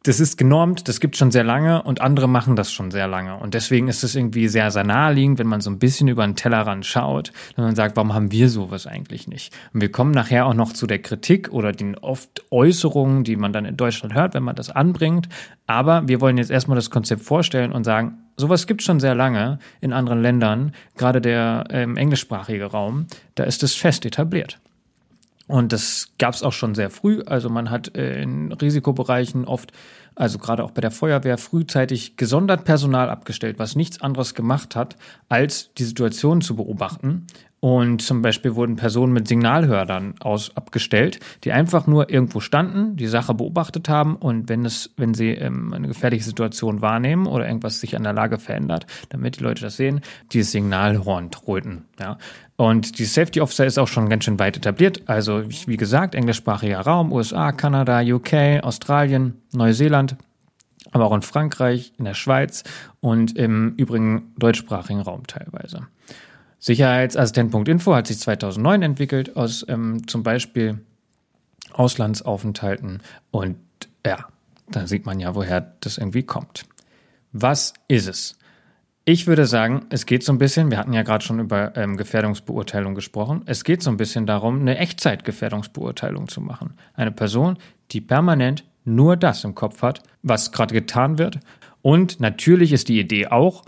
das ist genormt, das gibt schon sehr lange und andere machen das schon sehr lange. Und deswegen ist es irgendwie sehr, sehr naheliegend, wenn man so ein bisschen über den Tellerrand schaut und man sagt, warum haben wir sowas eigentlich nicht? Und wir kommen nachher auch noch zu der Kritik oder den oft Äußerungen, die man dann in Deutschland hört, wenn man das anbringt. Aber wir wollen jetzt erstmal das Konzept vorstellen und sagen, sowas gibt es schon sehr lange in anderen Ländern, gerade der ähm, englischsprachige Raum, da ist es fest etabliert. Und das gab es auch schon sehr früh. Also man hat äh, in Risikobereichen oft, also gerade auch bei der Feuerwehr, frühzeitig gesondert Personal abgestellt, was nichts anderes gemacht hat, als die Situation zu beobachten. Und zum Beispiel wurden Personen mit Signalhördern aus abgestellt, die einfach nur irgendwo standen, die Sache beobachtet haben und wenn es, wenn sie ähm, eine gefährliche Situation wahrnehmen oder irgendwas sich an der Lage verändert, damit die Leute das sehen, dieses Signalhorn tröten. Ja. Und die Safety Officer ist auch schon ganz schön weit etabliert. Also, wie gesagt, englischsprachiger Raum, USA, Kanada, UK, Australien, Neuseeland, aber auch in Frankreich, in der Schweiz und im übrigen deutschsprachigen Raum teilweise. Sicherheitsassistent.info hat sich 2009 entwickelt aus ähm, zum Beispiel Auslandsaufenthalten und ja, da sieht man ja, woher das irgendwie kommt. Was ist es? Ich würde sagen, es geht so ein bisschen, wir hatten ja gerade schon über ähm, Gefährdungsbeurteilung gesprochen, es geht so ein bisschen darum, eine Echtzeitgefährdungsbeurteilung zu machen. Eine Person, die permanent nur das im Kopf hat, was gerade getan wird. Und natürlich ist die Idee auch,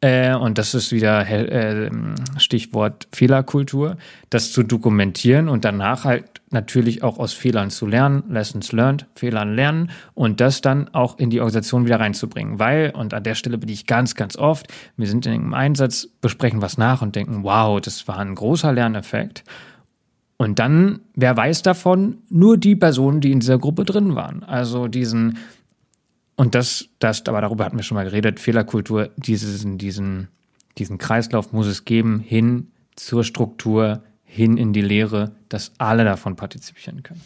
äh, und das ist wieder äh, Stichwort Fehlerkultur, das zu dokumentieren und danach halt natürlich auch aus Fehlern zu lernen, Lessons learned, Fehlern lernen und das dann auch in die Organisation wieder reinzubringen. Weil, und an der Stelle bin ich ganz, ganz oft, wir sind in einem Einsatz, besprechen was nach und denken, wow, das war ein großer Lerneffekt. Und dann, wer weiß davon? Nur die Personen, die in dieser Gruppe drin waren. Also diesen und das, das, aber darüber hatten wir schon mal geredet, Fehlerkultur, diesen, diesen, diesen Kreislauf muss es geben, hin zur Struktur, hin in die Lehre, dass alle davon partizipieren können.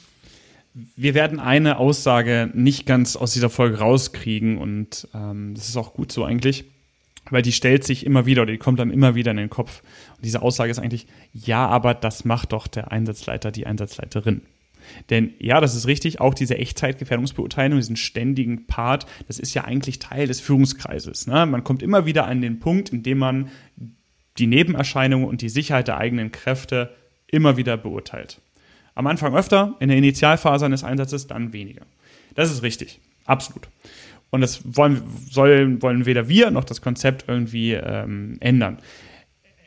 Wir werden eine Aussage nicht ganz aus dieser Folge rauskriegen und ähm, das ist auch gut so eigentlich, weil die stellt sich immer wieder oder die kommt dann immer wieder in den Kopf. Und diese Aussage ist eigentlich, ja, aber das macht doch der Einsatzleiter, die Einsatzleiterin. Denn ja, das ist richtig, auch diese Echtzeitgefährdungsbeurteilung, diesen ständigen Part, das ist ja eigentlich Teil des Führungskreises. Ne? Man kommt immer wieder an den Punkt, in dem man die Nebenerscheinungen und die Sicherheit der eigenen Kräfte immer wieder beurteilt. Am Anfang öfter, in der Initialphase eines Einsatzes dann weniger. Das ist richtig, absolut. Und das wollen, sollen, wollen weder wir noch das Konzept irgendwie ähm, ändern.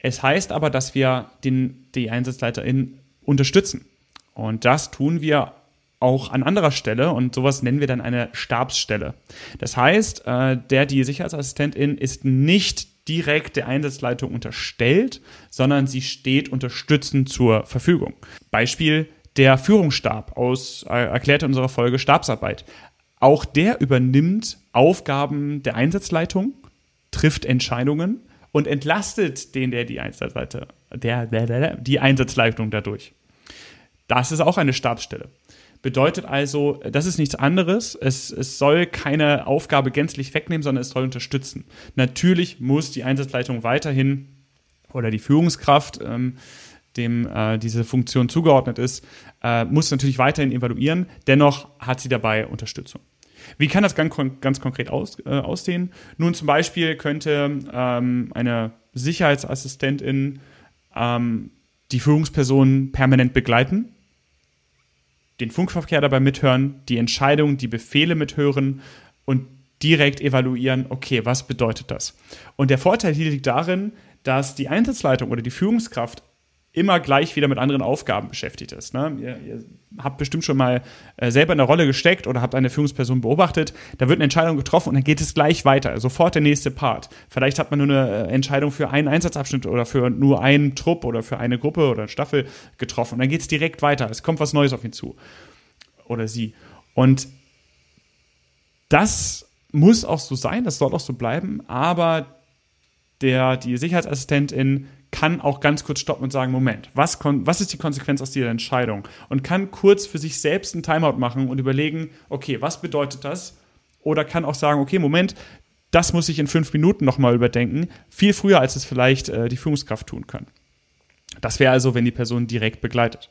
Es heißt aber, dass wir den, die EinsatzleiterInnen unterstützen. Und das tun wir auch an anderer Stelle und sowas nennen wir dann eine Stabsstelle. Das heißt, äh, der, die Sicherheitsassistentin ist nicht direkt der Einsatzleitung unterstellt, sondern sie steht unterstützend zur Verfügung. Beispiel der Führungsstab aus, äh, erklärt in unserer Folge Stabsarbeit. Auch der übernimmt Aufgaben der Einsatzleitung, trifft Entscheidungen und entlastet den, der die Einsatzleitung, der, der, der, die Einsatzleitung dadurch. Das ist auch eine Stabsstelle. Bedeutet also, das ist nichts anderes. Es, es soll keine Aufgabe gänzlich wegnehmen, sondern es soll unterstützen. Natürlich muss die Einsatzleitung weiterhin oder die Führungskraft, ähm, dem äh, diese Funktion zugeordnet ist, äh, muss natürlich weiterhin evaluieren. Dennoch hat sie dabei Unterstützung. Wie kann das ganz, ganz konkret aus, äh, aussehen? Nun zum Beispiel könnte ähm, eine Sicherheitsassistentin ähm, die Führungsperson permanent begleiten den Funkverkehr dabei mithören, die Entscheidungen, die Befehle mithören und direkt evaluieren, okay, was bedeutet das? Und der Vorteil hier liegt darin, dass die Einsatzleitung oder die Führungskraft immer gleich wieder mit anderen Aufgaben beschäftigt ist. Ne? Ihr, ihr, habt bestimmt schon mal äh, selber in der Rolle gesteckt oder habt eine Führungsperson beobachtet. Da wird eine Entscheidung getroffen und dann geht es gleich weiter. Sofort der nächste Part. Vielleicht hat man nur eine äh, Entscheidung für einen Einsatzabschnitt oder für nur einen Trupp oder für eine Gruppe oder Staffel getroffen. Und dann geht es direkt weiter. Es kommt was Neues auf ihn zu. Oder sie. Und das muss auch so sein, das soll auch so bleiben, aber der, die Sicherheitsassistentin kann auch ganz kurz stoppen und sagen, Moment, was, was ist die Konsequenz aus dieser Entscheidung? Und kann kurz für sich selbst einen Timeout machen und überlegen, okay, was bedeutet das? Oder kann auch sagen, okay, Moment, das muss ich in fünf Minuten nochmal überdenken, viel früher, als es vielleicht äh, die Führungskraft tun kann. Das wäre also, wenn die Person direkt begleitet.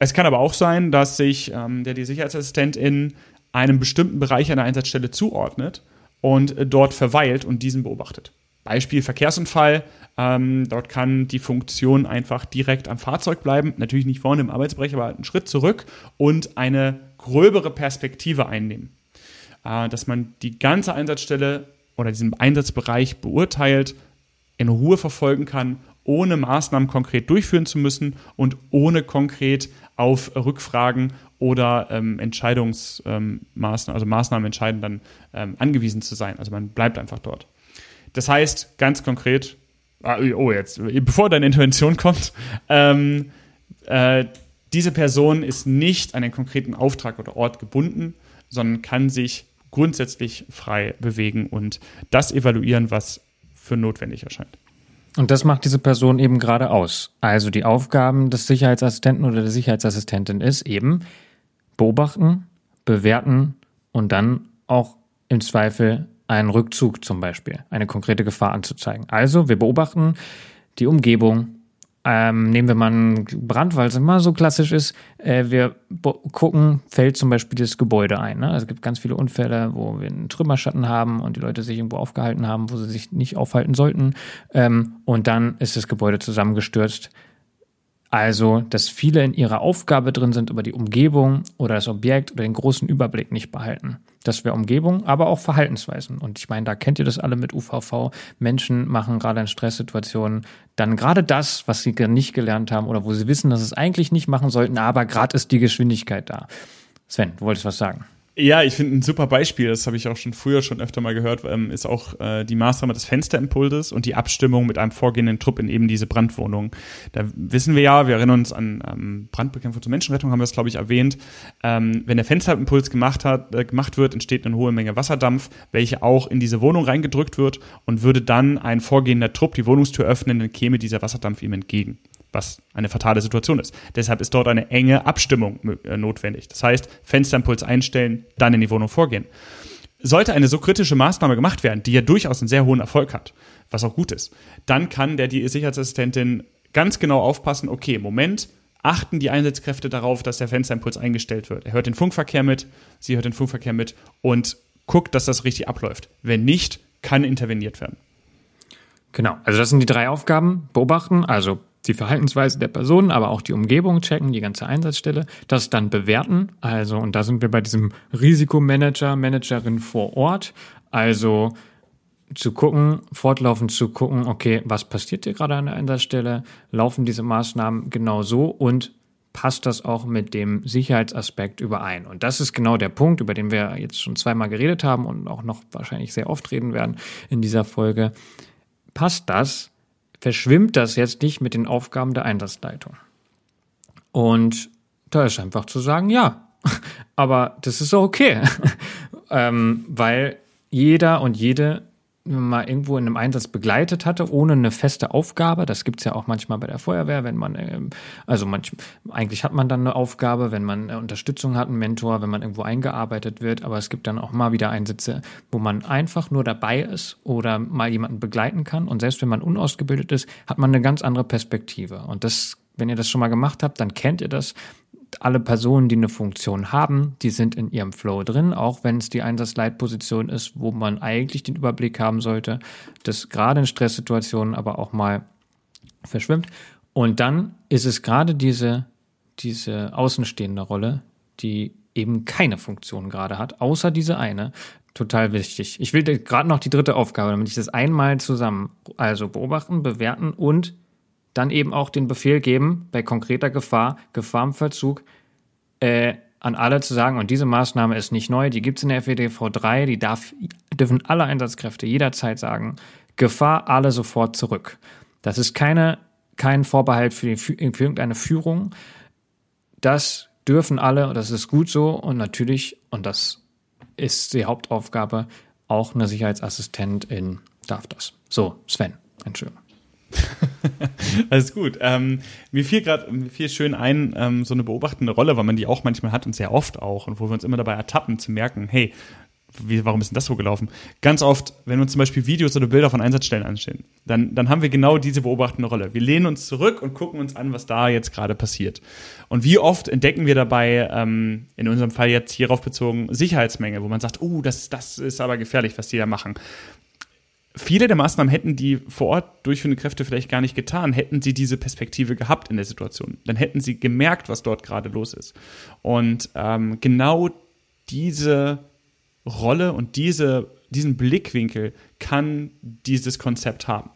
Es kann aber auch sein, dass sich ähm, der die Sicherheitsassistent in einem bestimmten Bereich einer Einsatzstelle zuordnet und äh, dort verweilt und diesen beobachtet. Beispiel Verkehrsunfall. Ähm, dort kann die Funktion einfach direkt am Fahrzeug bleiben. Natürlich nicht vorne im Arbeitsbereich, aber einen Schritt zurück und eine gröbere Perspektive einnehmen. Äh, dass man die ganze Einsatzstelle oder diesen Einsatzbereich beurteilt, in Ruhe verfolgen kann, ohne Maßnahmen konkret durchführen zu müssen und ohne konkret auf Rückfragen oder ähm, Entscheidungsmaßnahmen, ähm, also Maßnahmen entscheiden dann ähm, angewiesen zu sein. Also man bleibt einfach dort. Das heißt, ganz konkret, oh, jetzt, bevor deine Intervention kommt, ähm, äh, diese Person ist nicht an einen konkreten Auftrag oder Ort gebunden, sondern kann sich grundsätzlich frei bewegen und das evaluieren, was für notwendig erscheint. Und das macht diese Person eben gerade aus. Also die Aufgaben des Sicherheitsassistenten oder der Sicherheitsassistentin ist eben beobachten, bewerten und dann auch im Zweifel einen Rückzug zum Beispiel, eine konkrete Gefahr anzuzeigen. Also wir beobachten die Umgebung, ähm, nehmen wir mal einen Brand, weil es immer so klassisch ist. Äh, wir gucken, fällt zum Beispiel das Gebäude ein. Ne? Also es gibt ganz viele Unfälle, wo wir einen Trümmerschatten haben und die Leute sich irgendwo aufgehalten haben, wo sie sich nicht aufhalten sollten. Ähm, und dann ist das Gebäude zusammengestürzt. Also, dass viele in ihrer Aufgabe drin sind, über die Umgebung oder das Objekt oder den großen Überblick nicht behalten. Das wäre Umgebung, aber auch Verhaltensweisen. Und ich meine, da kennt ihr das alle mit UVV. Menschen machen gerade in Stresssituationen dann gerade das, was sie nicht gelernt haben oder wo sie wissen, dass sie es eigentlich nicht machen sollten, aber gerade ist die Geschwindigkeit da. Sven, du wolltest was sagen. Ja, ich finde ein super Beispiel, das habe ich auch schon früher schon öfter mal gehört, ähm, ist auch äh, die Maßnahme des Fensterimpulses und die Abstimmung mit einem vorgehenden Trupp in eben diese Brandwohnung. Da wissen wir ja, wir erinnern uns an ähm, Brandbekämpfung zur Menschenrettung, haben wir das, glaube ich, erwähnt. Ähm, wenn der Fensterimpuls gemacht, hat, äh, gemacht wird, entsteht eine hohe Menge Wasserdampf, welche auch in diese Wohnung reingedrückt wird und würde dann ein vorgehender Trupp die Wohnungstür öffnen, dann käme dieser Wasserdampf ihm entgegen was eine fatale Situation ist. Deshalb ist dort eine enge Abstimmung äh, notwendig. Das heißt, Fensterimpuls einstellen, dann in die Wohnung vorgehen. Sollte eine so kritische Maßnahme gemacht werden, die ja durchaus einen sehr hohen Erfolg hat, was auch gut ist, dann kann der die Sicherheitsassistentin ganz genau aufpassen, okay, Moment, achten die Einsatzkräfte darauf, dass der Fensterimpuls eingestellt wird. Er hört den Funkverkehr mit, sie hört den Funkverkehr mit und guckt, dass das richtig abläuft. Wenn nicht, kann interveniert werden. Genau, also das sind die drei Aufgaben. Beobachten, also die Verhaltensweise der Person, aber auch die Umgebung checken, die ganze Einsatzstelle, das dann bewerten. Also, und da sind wir bei diesem Risikomanager, Managerin vor Ort. Also zu gucken, fortlaufend zu gucken, okay, was passiert hier gerade an der Einsatzstelle? Laufen diese Maßnahmen genau so und passt das auch mit dem Sicherheitsaspekt überein? Und das ist genau der Punkt, über den wir jetzt schon zweimal geredet haben und auch noch wahrscheinlich sehr oft reden werden in dieser Folge. Passt das verschwimmt das jetzt nicht mit den Aufgaben der Einsatzleitung. Und da ist einfach zu sagen, ja, aber das ist okay, ähm, weil jeder und jede mal irgendwo in einem Einsatz begleitet hatte, ohne eine feste Aufgabe. Das gibt's ja auch manchmal bei der Feuerwehr, wenn man, ähm, also manch, eigentlich hat man dann eine Aufgabe, wenn man Unterstützung hat, einen Mentor, wenn man irgendwo eingearbeitet wird, aber es gibt dann auch mal wieder Einsätze, wo man einfach nur dabei ist oder mal jemanden begleiten kann. Und selbst wenn man unausgebildet ist, hat man eine ganz andere Perspektive. Und das wenn ihr das schon mal gemacht habt, dann kennt ihr das alle Personen, die eine Funktion haben, die sind in ihrem Flow drin, auch wenn es die Einsatzleitposition ist, wo man eigentlich den Überblick haben sollte, das gerade in Stresssituationen aber auch mal verschwimmt. Und dann ist es gerade diese, diese außenstehende Rolle, die eben keine Funktion gerade hat, außer diese eine. Total wichtig. Ich will gerade noch die dritte Aufgabe, damit ich das einmal zusammen, also beobachten, bewerten und dann eben auch den Befehl geben, bei konkreter Gefahr, Gefahr im Verzug, äh, an alle zu sagen, und diese Maßnahme ist nicht neu, die gibt es in der FEDV 3, die darf, dürfen alle Einsatzkräfte jederzeit sagen, Gefahr, alle sofort zurück. Das ist keine, kein Vorbehalt für, die, für irgendeine Führung. Das dürfen alle, das ist gut so und natürlich, und das ist die Hauptaufgabe, auch eine Sicherheitsassistentin darf das. So, Sven, Entschuldigung. Alles gut. Ähm, mir fiel gerade viel schön ein, ähm, so eine beobachtende Rolle, weil man die auch manchmal hat und sehr oft auch und wo wir uns immer dabei ertappen zu merken, hey, wie, warum ist denn das so gelaufen? Ganz oft, wenn wir zum Beispiel Videos oder Bilder von Einsatzstellen anschauen, dann, dann haben wir genau diese beobachtende Rolle. Wir lehnen uns zurück und gucken uns an, was da jetzt gerade passiert. Und wie oft entdecken wir dabei, ähm, in unserem Fall jetzt hierauf bezogen, Sicherheitsmenge, wo man sagt, oh, das, das ist aber gefährlich, was die da machen viele der Maßnahmen hätten die vor Ort durchführende Kräfte vielleicht gar nicht getan, hätten sie diese Perspektive gehabt in der Situation. Dann hätten sie gemerkt, was dort gerade los ist. Und ähm, genau diese Rolle und diese, diesen Blickwinkel kann dieses Konzept haben.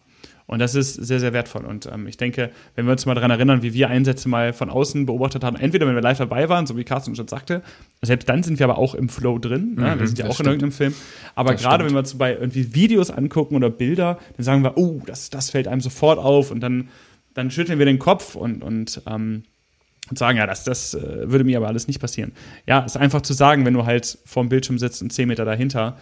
Und das ist sehr, sehr wertvoll. Und ähm, ich denke, wenn wir uns mal daran erinnern, wie wir Einsätze mal von außen beobachtet haben, entweder wenn wir live dabei waren, so wie Carsten schon sagte, selbst dann sind wir aber auch im Flow drin. Ne? Mhm, wir sind ja auch stimmt. in irgendeinem Film. Aber das gerade wenn wir uns bei irgendwie Videos angucken oder Bilder, dann sagen wir, oh, das, das fällt einem sofort auf und dann, dann schütteln wir den Kopf und, und ähm, und sagen, ja, das, das äh, würde mir aber alles nicht passieren. Ja, ist einfach zu sagen, wenn du halt vorm Bildschirm sitzt und zehn Meter dahinter.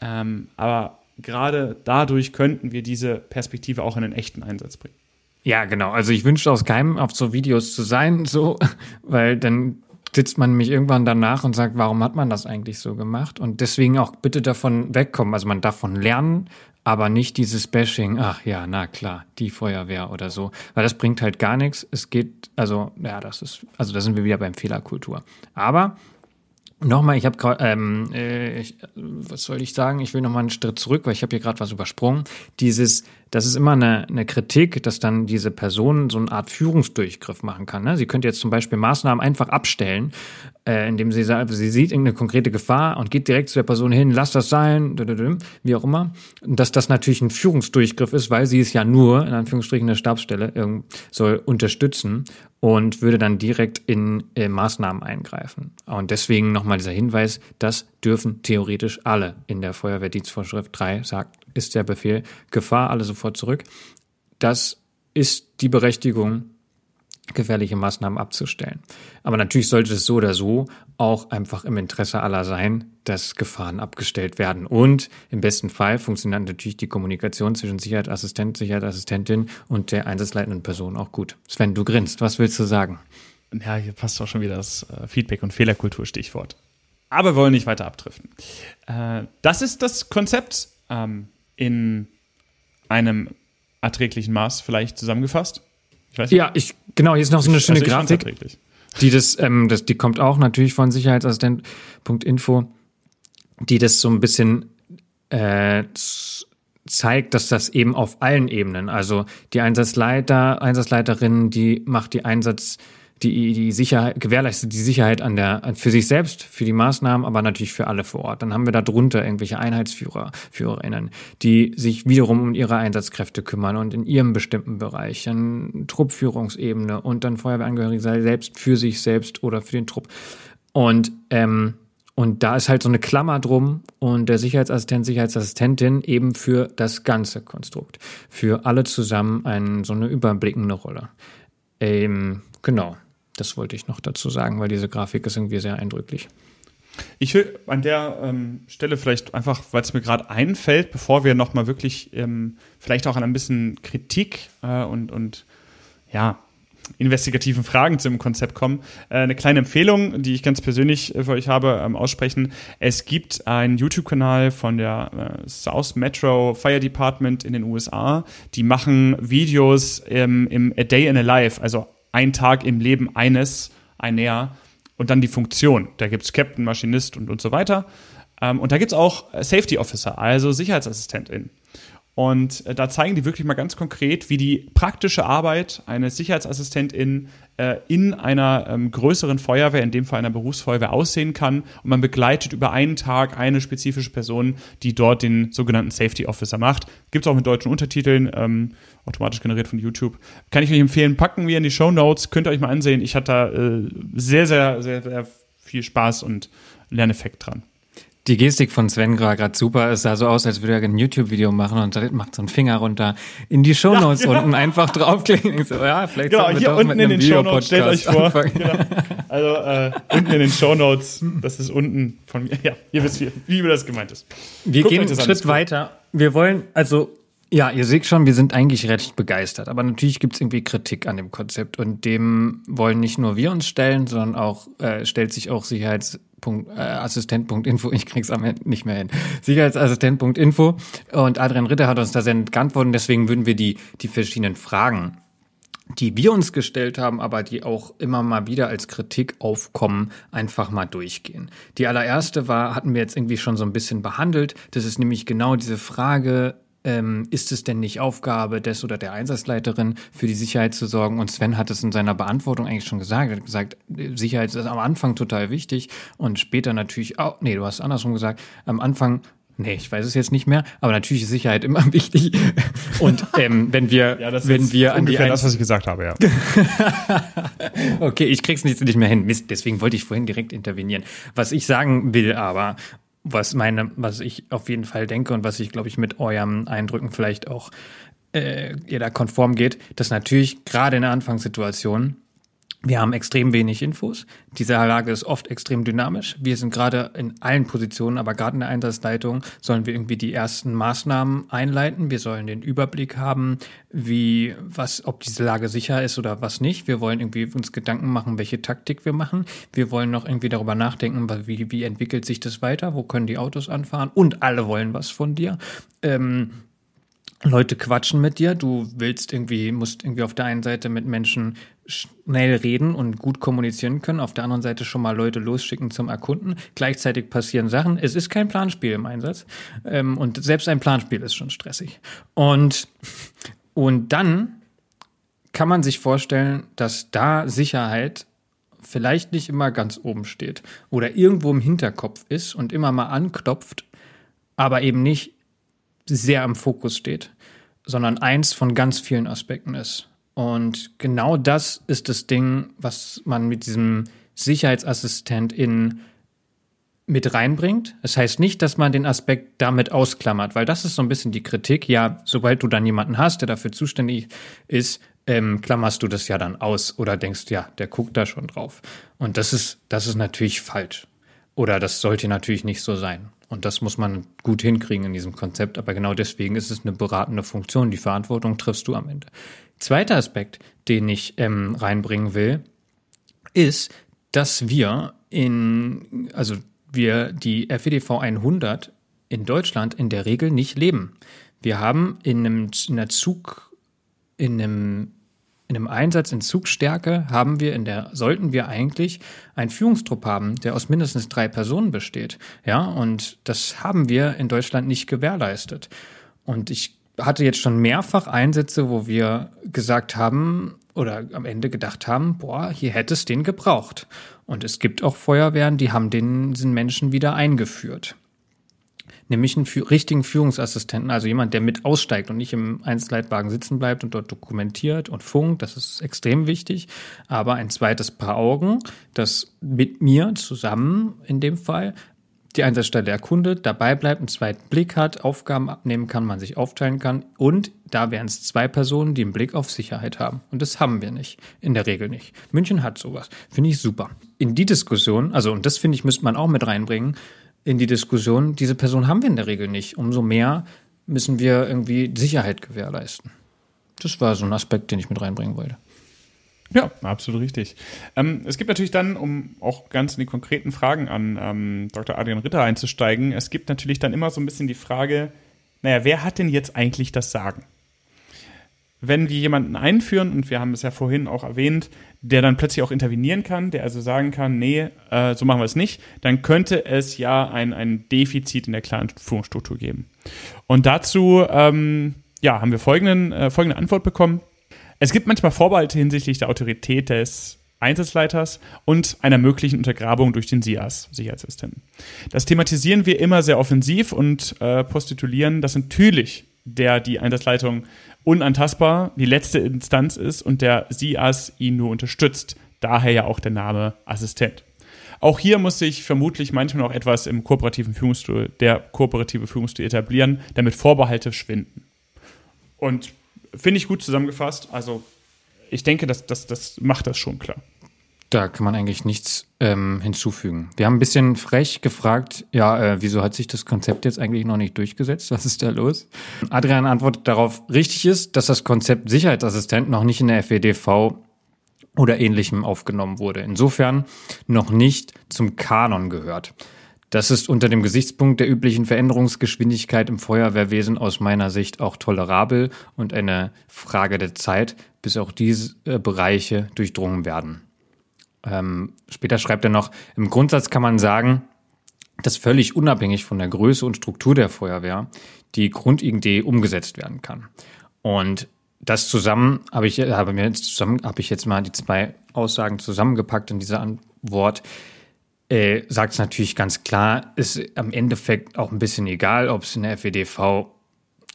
Ähm, aber gerade dadurch könnten wir diese Perspektive auch in den echten Einsatz bringen. Ja, genau. Also ich wünsche aus keinem auf so Videos zu sein, so, weil dann sitzt man mich irgendwann danach und sagt, warum hat man das eigentlich so gemacht? Und deswegen auch bitte davon wegkommen. Also man darf von lernen, aber nicht dieses Bashing, ach ja, na klar, die Feuerwehr oder so, weil das bringt halt gar nichts. Es geht, also, ja, das ist, also da sind wir wieder beim Fehlerkultur. Aber Nochmal, ich habe gerade, ähm, äh, was soll ich sagen? Ich will nochmal einen Schritt zurück, weil ich habe hier gerade was übersprungen. Dieses, das ist immer eine, eine Kritik, dass dann diese Person so eine Art Führungsdurchgriff machen kann. Ne? Sie könnte jetzt zum Beispiel Maßnahmen einfach abstellen, äh, indem sie sagt, sie sieht irgendeine konkrete Gefahr und geht direkt zu der Person hin, lass das sein, wie auch immer. Dass das natürlich ein Führungsdurchgriff ist, weil sie es ja nur, in Anführungsstrichen, eine Stabsstelle soll unterstützen und würde dann direkt in äh, Maßnahmen eingreifen. Und deswegen nochmal dieser Hinweis, das dürfen theoretisch alle in der Feuerwehrdienstvorschrift 3 sagt, ist der Befehl Gefahr, alle sofort zurück. Das ist die Berechtigung, gefährliche Maßnahmen abzustellen. Aber natürlich sollte es so oder so auch einfach im Interesse aller sein, dass Gefahren abgestellt werden. Und im besten Fall funktioniert natürlich die Kommunikation zwischen Sicherheitsassistent, Sicherheitsassistentin und der einsatzleitenden Person auch gut. Sven, du grinst. Was willst du sagen? Ja, hier passt auch schon wieder das äh, Feedback- und Fehlerkultur-Stichwort. Aber wir wollen nicht weiter abdriften. Äh, das ist das Konzept ähm, in einem erträglichen Maß vielleicht zusammengefasst. Ich. Ja, ich, genau, hier ist noch so eine schöne also Grafik. Die das, ähm, das, die kommt auch natürlich von Sicherheitsassistent.info, die das so ein bisschen äh, zeigt, dass das eben auf allen Ebenen, also die Einsatzleiter, Einsatzleiterin, die macht die Einsatz, die, die Sicherheit, gewährleistet die Sicherheit an der, für sich selbst, für die Maßnahmen, aber natürlich für alle vor Ort. Dann haben wir da drunter irgendwelche Einheitsführer, Führerinnen, die sich wiederum um ihre Einsatzkräfte kümmern und in ihrem bestimmten Bereich, dann Truppführungsebene und dann Feuerwehrangehörige selbst für sich selbst oder für den Trupp. Und, ähm, und da ist halt so eine Klammer drum und der Sicherheitsassistent, Sicherheitsassistentin eben für das ganze Konstrukt. Für alle zusammen ein, so eine überblickende Rolle. Ähm, genau. Das wollte ich noch dazu sagen, weil diese Grafik ist irgendwie sehr eindrücklich. Ich will an der ähm, Stelle vielleicht einfach, weil es mir gerade einfällt, bevor wir nochmal wirklich ähm, vielleicht auch an ein bisschen Kritik äh, und, und ja, investigativen Fragen zum Konzept kommen. Äh, eine kleine Empfehlung, die ich ganz persönlich äh, für euch habe, ähm, aussprechen. Es gibt einen YouTube-Kanal von der äh, South Metro Fire Department in den USA. Die machen Videos ähm, im A Day in a Life, also ein Tag im Leben eines, einer und dann die Funktion. Da gibt es Captain, Maschinist und, und so weiter. Ähm, und da gibt es auch Safety Officer, also Sicherheitsassistentin. Und äh, da zeigen die wirklich mal ganz konkret, wie die praktische Arbeit eines Sicherheitsassistentin äh, in einer ähm, größeren Feuerwehr, in dem Fall einer Berufsfeuerwehr, aussehen kann. Und man begleitet über einen Tag eine spezifische Person, die dort den sogenannten Safety Officer macht. Gibt es auch mit deutschen Untertiteln, ähm, automatisch generiert von YouTube. Kann ich euch empfehlen, packen wir in die Show Notes, könnt ihr euch mal ansehen. Ich hatte da äh, sehr, sehr, sehr, sehr viel Spaß und Lerneffekt dran. Die Gestik von Sven war gerade super. Es sah so aus, als würde er ein YouTube-Video machen und macht so einen Finger runter in die Shownotes ja, genau. unten einfach draufklicken. So, ja, vielleicht genau, hier unten in den Shownotes, stellt euch vor. Genau. Also äh, unten in den Shownotes, das ist unten von mir. Ja, ihr wisst, wie, wie das gemeint ist. Wir Guckt gehen einen Schritt weiter. Wir wollen, also ja, ihr seht schon, wir sind eigentlich recht begeistert. Aber natürlich gibt es irgendwie Kritik an dem Konzept und dem wollen nicht nur wir uns stellen, sondern auch äh, stellt sich auch Sicherheitsassistent.info, äh, ich krieg's am Ende nicht mehr hin, Sicherheitsassistent.info und Adrian Ritter hat uns da sehr geantwortet deswegen würden wir die, die verschiedenen Fragen die wir uns gestellt haben, aber die auch immer mal wieder als Kritik aufkommen, einfach mal durchgehen. Die allererste war, hatten wir jetzt irgendwie schon so ein bisschen behandelt. Das ist nämlich genau diese Frage, ähm, ist es denn nicht Aufgabe des oder der Einsatzleiterin für die Sicherheit zu sorgen? Und Sven hat es in seiner Beantwortung eigentlich schon gesagt. Er hat gesagt, Sicherheit ist am Anfang total wichtig und später natürlich auch, nee, du hast andersrum gesagt, am Anfang Nee, ich weiß es jetzt nicht mehr, aber natürlich ist Sicherheit immer wichtig. Und ähm, wenn wir, ja, das wenn wir an die das, was ich gesagt habe, ja. okay, ich krieg's nicht, nicht mehr hin. Mist, deswegen wollte ich vorhin direkt intervenieren. Was ich sagen will, aber was meine, was ich auf jeden Fall denke und was ich, glaube ich, mit eurem Eindrücken vielleicht auch äh, ihr da konform geht, dass natürlich gerade in der Anfangssituation wir haben extrem wenig Infos. Diese Lage ist oft extrem dynamisch. Wir sind gerade in allen Positionen, aber gerade in der Einsatzleitung sollen wir irgendwie die ersten Maßnahmen einleiten. Wir sollen den Überblick haben, wie, was, ob diese Lage sicher ist oder was nicht. Wir wollen irgendwie uns Gedanken machen, welche Taktik wir machen. Wir wollen noch irgendwie darüber nachdenken, wie, wie entwickelt sich das weiter? Wo können die Autos anfahren? Und alle wollen was von dir. Ähm, Leute quatschen mit dir, du willst irgendwie, musst irgendwie auf der einen Seite mit Menschen schnell reden und gut kommunizieren können, auf der anderen Seite schon mal Leute losschicken zum Erkunden. Gleichzeitig passieren Sachen. Es ist kein Planspiel im Einsatz. Ähm, und selbst ein Planspiel ist schon stressig. Und, und dann kann man sich vorstellen, dass da Sicherheit vielleicht nicht immer ganz oben steht oder irgendwo im Hinterkopf ist und immer mal anklopft, aber eben nicht sehr im Fokus steht, sondern eins von ganz vielen Aspekten ist. Und genau das ist das Ding, was man mit diesem Sicherheitsassistent in mit reinbringt. Das heißt nicht, dass man den Aspekt damit ausklammert, weil das ist so ein bisschen die Kritik. Ja, sobald du dann jemanden hast, der dafür zuständig ist, ähm, klammerst du das ja dann aus oder denkst, ja, der guckt da schon drauf. Und das ist, das ist natürlich falsch. Oder das sollte natürlich nicht so sein. Und das muss man gut hinkriegen in diesem Konzept. Aber genau deswegen ist es eine beratende Funktion. Die Verantwortung triffst du am Ende. Zweiter Aspekt, den ich ähm, reinbringen will, ist, dass wir in, also wir die FEDV 100 in Deutschland in der Regel nicht leben. Wir haben in einem, in einer Zug, in einem, in einem Einsatz in Zugstärke haben wir in der, sollten wir eigentlich einen Führungstrupp haben, der aus mindestens drei Personen besteht. Ja, und das haben wir in Deutschland nicht gewährleistet. Und ich hatte jetzt schon mehrfach Einsätze, wo wir gesagt haben oder am Ende gedacht haben, boah, hier hätte es den gebraucht. Und es gibt auch Feuerwehren, die haben den, diesen Menschen wieder eingeführt nämlich einen richtigen Führungsassistenten, also jemand, der mit aussteigt und nicht im Einzelleitwagen sitzen bleibt und dort dokumentiert und funkt. Das ist extrem wichtig. Aber ein zweites Paar Augen, das mit mir zusammen in dem Fall die Einsatzstelle erkundet, dabei bleibt, einen zweiten Blick hat, Aufgaben abnehmen kann, man sich aufteilen kann und da wären es zwei Personen, die einen Blick auf Sicherheit haben. Und das haben wir nicht. In der Regel nicht. München hat sowas. Finde ich super. In die Diskussion, also, und das finde ich, müsste man auch mit reinbringen, in die Diskussion, diese Person haben wir in der Regel nicht. Umso mehr müssen wir irgendwie Sicherheit gewährleisten. Das war so ein Aspekt, den ich mit reinbringen wollte. Ja, absolut richtig. Ähm, es gibt natürlich dann, um auch ganz in die konkreten Fragen an ähm, Dr. Adrian Ritter einzusteigen, es gibt natürlich dann immer so ein bisschen die Frage, naja, wer hat denn jetzt eigentlich das Sagen? wenn wir jemanden einführen, und wir haben es ja vorhin auch erwähnt, der dann plötzlich auch intervenieren kann, der also sagen kann, nee, äh, so machen wir es nicht, dann könnte es ja ein, ein Defizit in der klaren Führungsstruktur geben. Und dazu ähm, ja, haben wir folgenden, äh, folgende Antwort bekommen. Es gibt manchmal Vorbehalte hinsichtlich der Autorität des Einsatzleiters und einer möglichen Untergrabung durch den SIAS, Sicherheitsassistenten. Das thematisieren wir immer sehr offensiv und äh, postitulieren, dass natürlich der die Einsatzleitung unantastbar die letzte Instanz ist und der SIAS ihn nur unterstützt. Daher ja auch der Name Assistent. Auch hier muss sich vermutlich manchmal noch etwas im kooperativen Führungsstil, der kooperative Führungsstil etablieren, damit Vorbehalte schwinden. Und finde ich gut zusammengefasst. Also ich denke, das, das, das macht das schon klar. Da kann man eigentlich nichts ähm, hinzufügen. Wir haben ein bisschen frech gefragt, ja, äh, wieso hat sich das Konzept jetzt eigentlich noch nicht durchgesetzt? Was ist da los? Adrian antwortet darauf, richtig ist, dass das Konzept Sicherheitsassistent noch nicht in der FEDV oder ähnlichem aufgenommen wurde. Insofern noch nicht zum Kanon gehört. Das ist unter dem Gesichtspunkt der üblichen Veränderungsgeschwindigkeit im Feuerwehrwesen aus meiner Sicht auch tolerabel und eine Frage der Zeit, bis auch diese äh, Bereiche durchdrungen werden. Ähm, später schreibt er noch, im Grundsatz kann man sagen, dass völlig unabhängig von der Größe und Struktur der Feuerwehr die Grundidee umgesetzt werden kann. Und das zusammen habe ich, habe mir jetzt zusammen, habe ich jetzt mal die zwei Aussagen zusammengepackt in dieser Antwort. Äh, sagt es natürlich ganz klar, ist am Endeffekt auch ein bisschen egal, ob es in der FEDV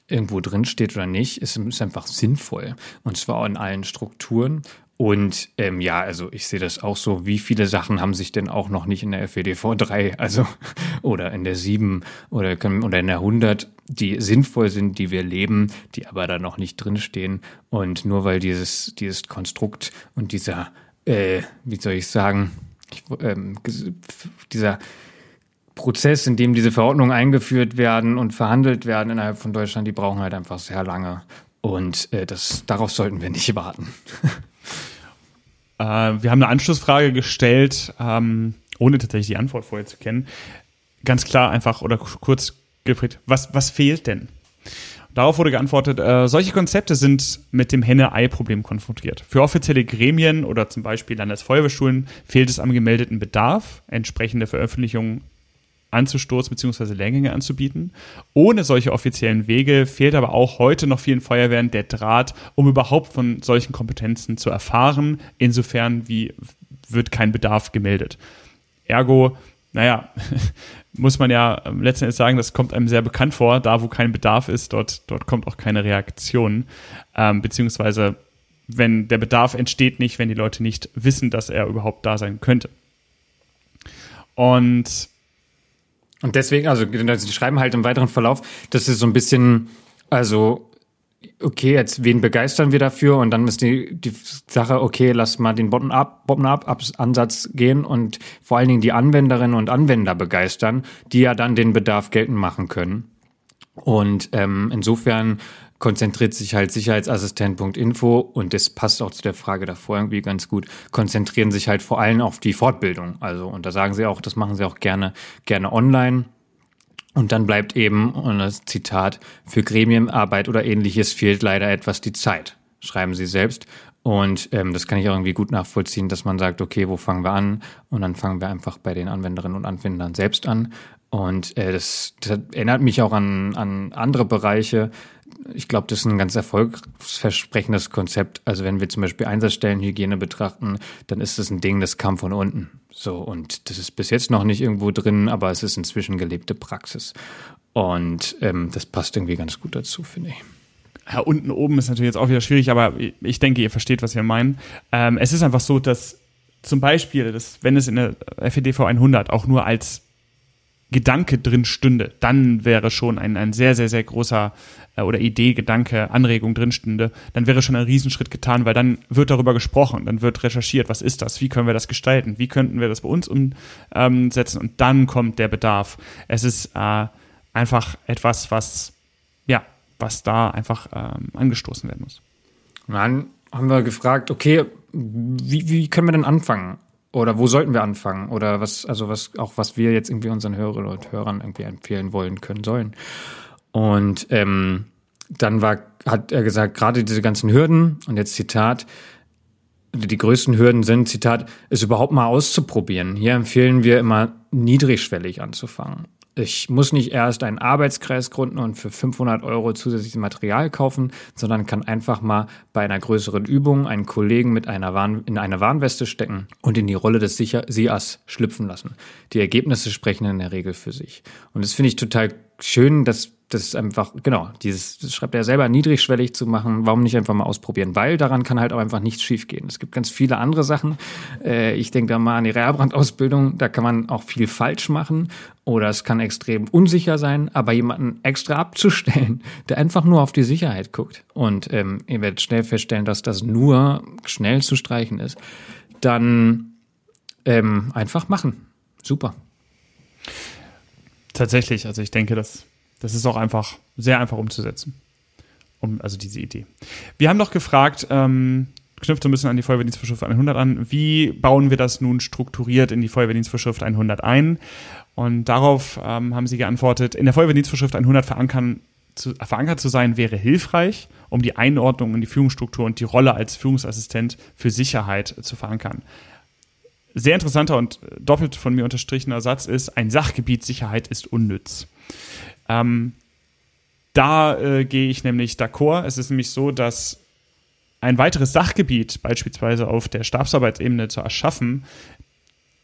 irgendwo drin steht oder nicht, ist, ist einfach sinnvoll. Und zwar in allen Strukturen. Und ähm, ja, also ich sehe das auch so. Wie viele Sachen haben sich denn auch noch nicht in der FEDV 3, also oder in der 7 oder, oder in der 100, die sinnvoll sind, die wir leben, die aber da noch nicht drinstehen. Und nur weil dieses, dieses Konstrukt und dieser, äh, wie soll ich sagen, ähm, dieser Prozess, in dem diese Verordnungen eingeführt werden und verhandelt werden innerhalb von Deutschland, die brauchen halt einfach sehr lange. Und äh, das, darauf sollten wir nicht warten. Äh, wir haben eine Anschlussfrage gestellt, ähm, ohne tatsächlich die Antwort vorher zu kennen. Ganz klar einfach oder kurz gefragt, was, was fehlt denn? Darauf wurde geantwortet, äh, solche Konzepte sind mit dem Henne-Ei-Problem konfrontiert. Für offizielle Gremien oder zum Beispiel Landesfeuerwehrschulen fehlt es am gemeldeten Bedarf, entsprechende Veröffentlichungen anzustoßen bzw. Lehrgänge anzubieten. Ohne solche offiziellen Wege fehlt aber auch heute noch vielen Feuerwehren der Draht, um überhaupt von solchen Kompetenzen zu erfahren. Insofern wie wird kein Bedarf gemeldet. Ergo, naja, muss man ja letzten Endes sagen, das kommt einem sehr bekannt vor. Da, wo kein Bedarf ist, dort, dort kommt auch keine Reaktion. Ähm, beziehungsweise, wenn der Bedarf entsteht nicht, wenn die Leute nicht wissen, dass er überhaupt da sein könnte. Und und deswegen, also die schreiben halt im weiteren Verlauf, dass ist so ein bisschen, also okay, jetzt wen begeistern wir dafür? Und dann ist die, die Sache, okay, lass mal den Bottom-up-Ansatz gehen und vor allen Dingen die Anwenderinnen und Anwender begeistern, die ja dann den Bedarf geltend machen können. Und ähm, insofern konzentriert sich halt Sicherheitsassistent.info und das passt auch zu der Frage davor irgendwie ganz gut, konzentrieren sich halt vor allem auf die Fortbildung. Also, und da sagen sie auch, das machen sie auch gerne, gerne online. Und dann bleibt eben, und das Zitat, für Gremienarbeit oder ähnliches fehlt leider etwas die Zeit, schreiben sie selbst. Und ähm, das kann ich auch irgendwie gut nachvollziehen, dass man sagt, okay, wo fangen wir an? Und dann fangen wir einfach bei den Anwenderinnen und Anwendern selbst an. Und äh, das, das erinnert mich auch an, an andere Bereiche. Ich glaube, das ist ein ganz erfolgsversprechendes Konzept. Also wenn wir zum Beispiel Einsatzstellenhygiene betrachten, dann ist das ein Ding, das kam von unten. So, und das ist bis jetzt noch nicht irgendwo drin, aber es ist inzwischen gelebte Praxis. Und ähm, das passt irgendwie ganz gut dazu, finde ich. Ja, unten oben ist natürlich jetzt auch wieder schwierig, aber ich denke, ihr versteht, was wir meinen. Ähm, es ist einfach so, dass zum Beispiel, dass, wenn es in der FEDV 100 auch nur als Gedanke drin stünde, dann wäre schon ein, ein sehr, sehr, sehr großer äh, oder Idee, Gedanke, Anregung drin stünde, dann wäre schon ein Riesenschritt getan, weil dann wird darüber gesprochen, dann wird recherchiert, was ist das, wie können wir das gestalten, wie könnten wir das bei uns umsetzen und dann kommt der Bedarf. Es ist äh, einfach etwas, was, ja, was da einfach ähm, angestoßen werden muss. dann haben wir gefragt, okay, wie, wie können wir denn anfangen? Oder wo sollten wir anfangen? Oder was, also was, auch was wir jetzt irgendwie unseren Hörerinnen und Hörern irgendwie empfehlen wollen können sollen. Und ähm, dann war, hat er gesagt, gerade diese ganzen Hürden, und jetzt Zitat, die größten Hürden sind, Zitat, es überhaupt mal auszuprobieren. Hier empfehlen wir immer niedrigschwellig anzufangen. Ich muss nicht erst einen Arbeitskreis gründen und für 500 Euro zusätzliches Material kaufen, sondern kann einfach mal bei einer größeren Übung einen Kollegen mit einer Warn in eine Warnweste stecken und in die Rolle des SIAS schlüpfen lassen. Die Ergebnisse sprechen in der Regel für sich. Und das finde ich total schön, dass das ist einfach, genau, dieses, das schreibt er selber, niedrigschwellig zu machen, warum nicht einfach mal ausprobieren? Weil daran kann halt auch einfach nichts schiefgehen. Es gibt ganz viele andere Sachen. Äh, ich denke da mal an die Rehrbrand-Ausbildung, da kann man auch viel falsch machen oder es kann extrem unsicher sein, aber jemanden extra abzustellen, der einfach nur auf die Sicherheit guckt und ähm, ihr werdet schnell feststellen, dass das nur schnell zu streichen ist, dann ähm, einfach machen. Super. Tatsächlich, also ich denke, dass das ist auch einfach sehr einfach umzusetzen. Um, also diese Idee. Wir haben doch gefragt, ähm, knüpft so ein bisschen an die Feuerwehrdienstvorschrift 100 an, wie bauen wir das nun strukturiert in die Feuerwehrdienstvorschrift 100 ein? Und darauf ähm, haben sie geantwortet, in der Feuerwehrdienstvorschrift 100 verankern, zu, verankert zu sein wäre hilfreich, um die Einordnung in die Führungsstruktur und die Rolle als Führungsassistent für Sicherheit zu verankern. Sehr interessanter und doppelt von mir unterstrichener Satz ist, ein Sachgebiet Sicherheit ist unnütz. Ähm, da äh, gehe ich nämlich d'accord. Es ist nämlich so, dass ein weiteres Sachgebiet beispielsweise auf der Stabsarbeitsebene zu erschaffen,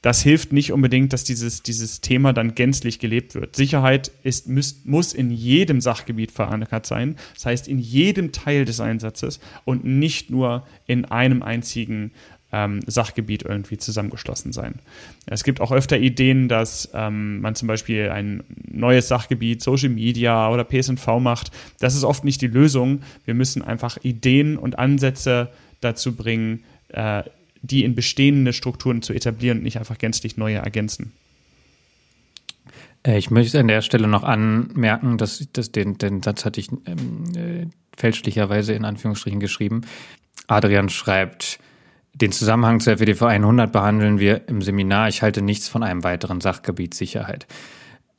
das hilft nicht unbedingt, dass dieses, dieses Thema dann gänzlich gelebt wird. Sicherheit ist, muss, muss in jedem Sachgebiet verankert sein, das heißt in jedem Teil des Einsatzes und nicht nur in einem einzigen ähm, Sachgebiet irgendwie zusammengeschlossen sein. Es gibt auch öfter Ideen, dass ähm, man zum Beispiel ein neues Sachgebiet, Social Media oder PSNV macht. Das ist oft nicht die Lösung. Wir müssen einfach Ideen und Ansätze dazu bringen, äh, die in bestehende Strukturen zu etablieren und nicht einfach gänzlich neue ergänzen. Äh, ich möchte an der Stelle noch anmerken, dass, dass den, den Satz hatte ich ähm, äh, fälschlicherweise in Anführungsstrichen geschrieben. Adrian schreibt, den Zusammenhang zur FEDV 100 behandeln wir im Seminar. Ich halte nichts von einem weiteren Sachgebiet Sicherheit.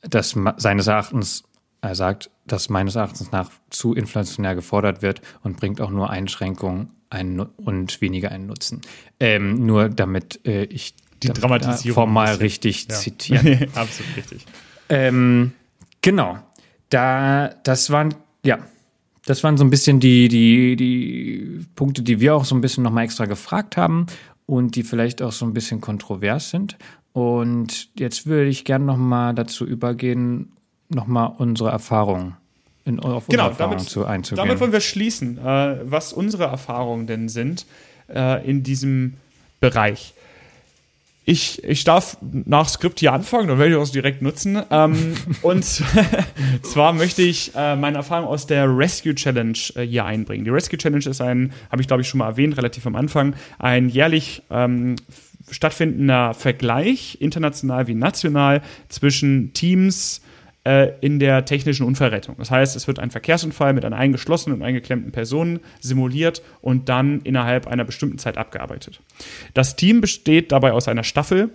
Das seines Erachtens Er sagt, dass meines Erachtens nach zu inflationär gefordert wird und bringt auch nur Einschränkungen einen, und weniger einen Nutzen. Ähm, nur damit äh, ich die Dramatisierung formal richtig ja. zitieren. Absolut richtig. Ähm, genau. Da, das waren, ja, das waren so ein bisschen die, die, die Punkte, die wir auch so ein bisschen nochmal extra gefragt haben und die vielleicht auch so ein bisschen kontrovers sind. Und jetzt würde ich gerne nochmal dazu übergehen, nochmal unsere Erfahrungen in, auf genau, Erfahrung damit, zu einzugehen. Damit wollen wir schließen, äh, was unsere Erfahrungen denn sind äh, in diesem Bereich. Ich, ich darf nach Skript hier anfangen, dann werde ich das direkt nutzen. Ähm, und zwar möchte ich äh, meine Erfahrung aus der Rescue Challenge äh, hier einbringen. Die Rescue Challenge ist ein, habe ich glaube ich schon mal erwähnt, relativ am Anfang, ein jährlich ähm, stattfindender Vergleich, international wie national, zwischen Teams, äh, in der technischen Unfallrettung. Das heißt, es wird ein Verkehrsunfall mit einer eingeschlossenen und eingeklemmten Person simuliert und dann innerhalb einer bestimmten Zeit abgearbeitet. Das Team besteht dabei aus einer Staffel,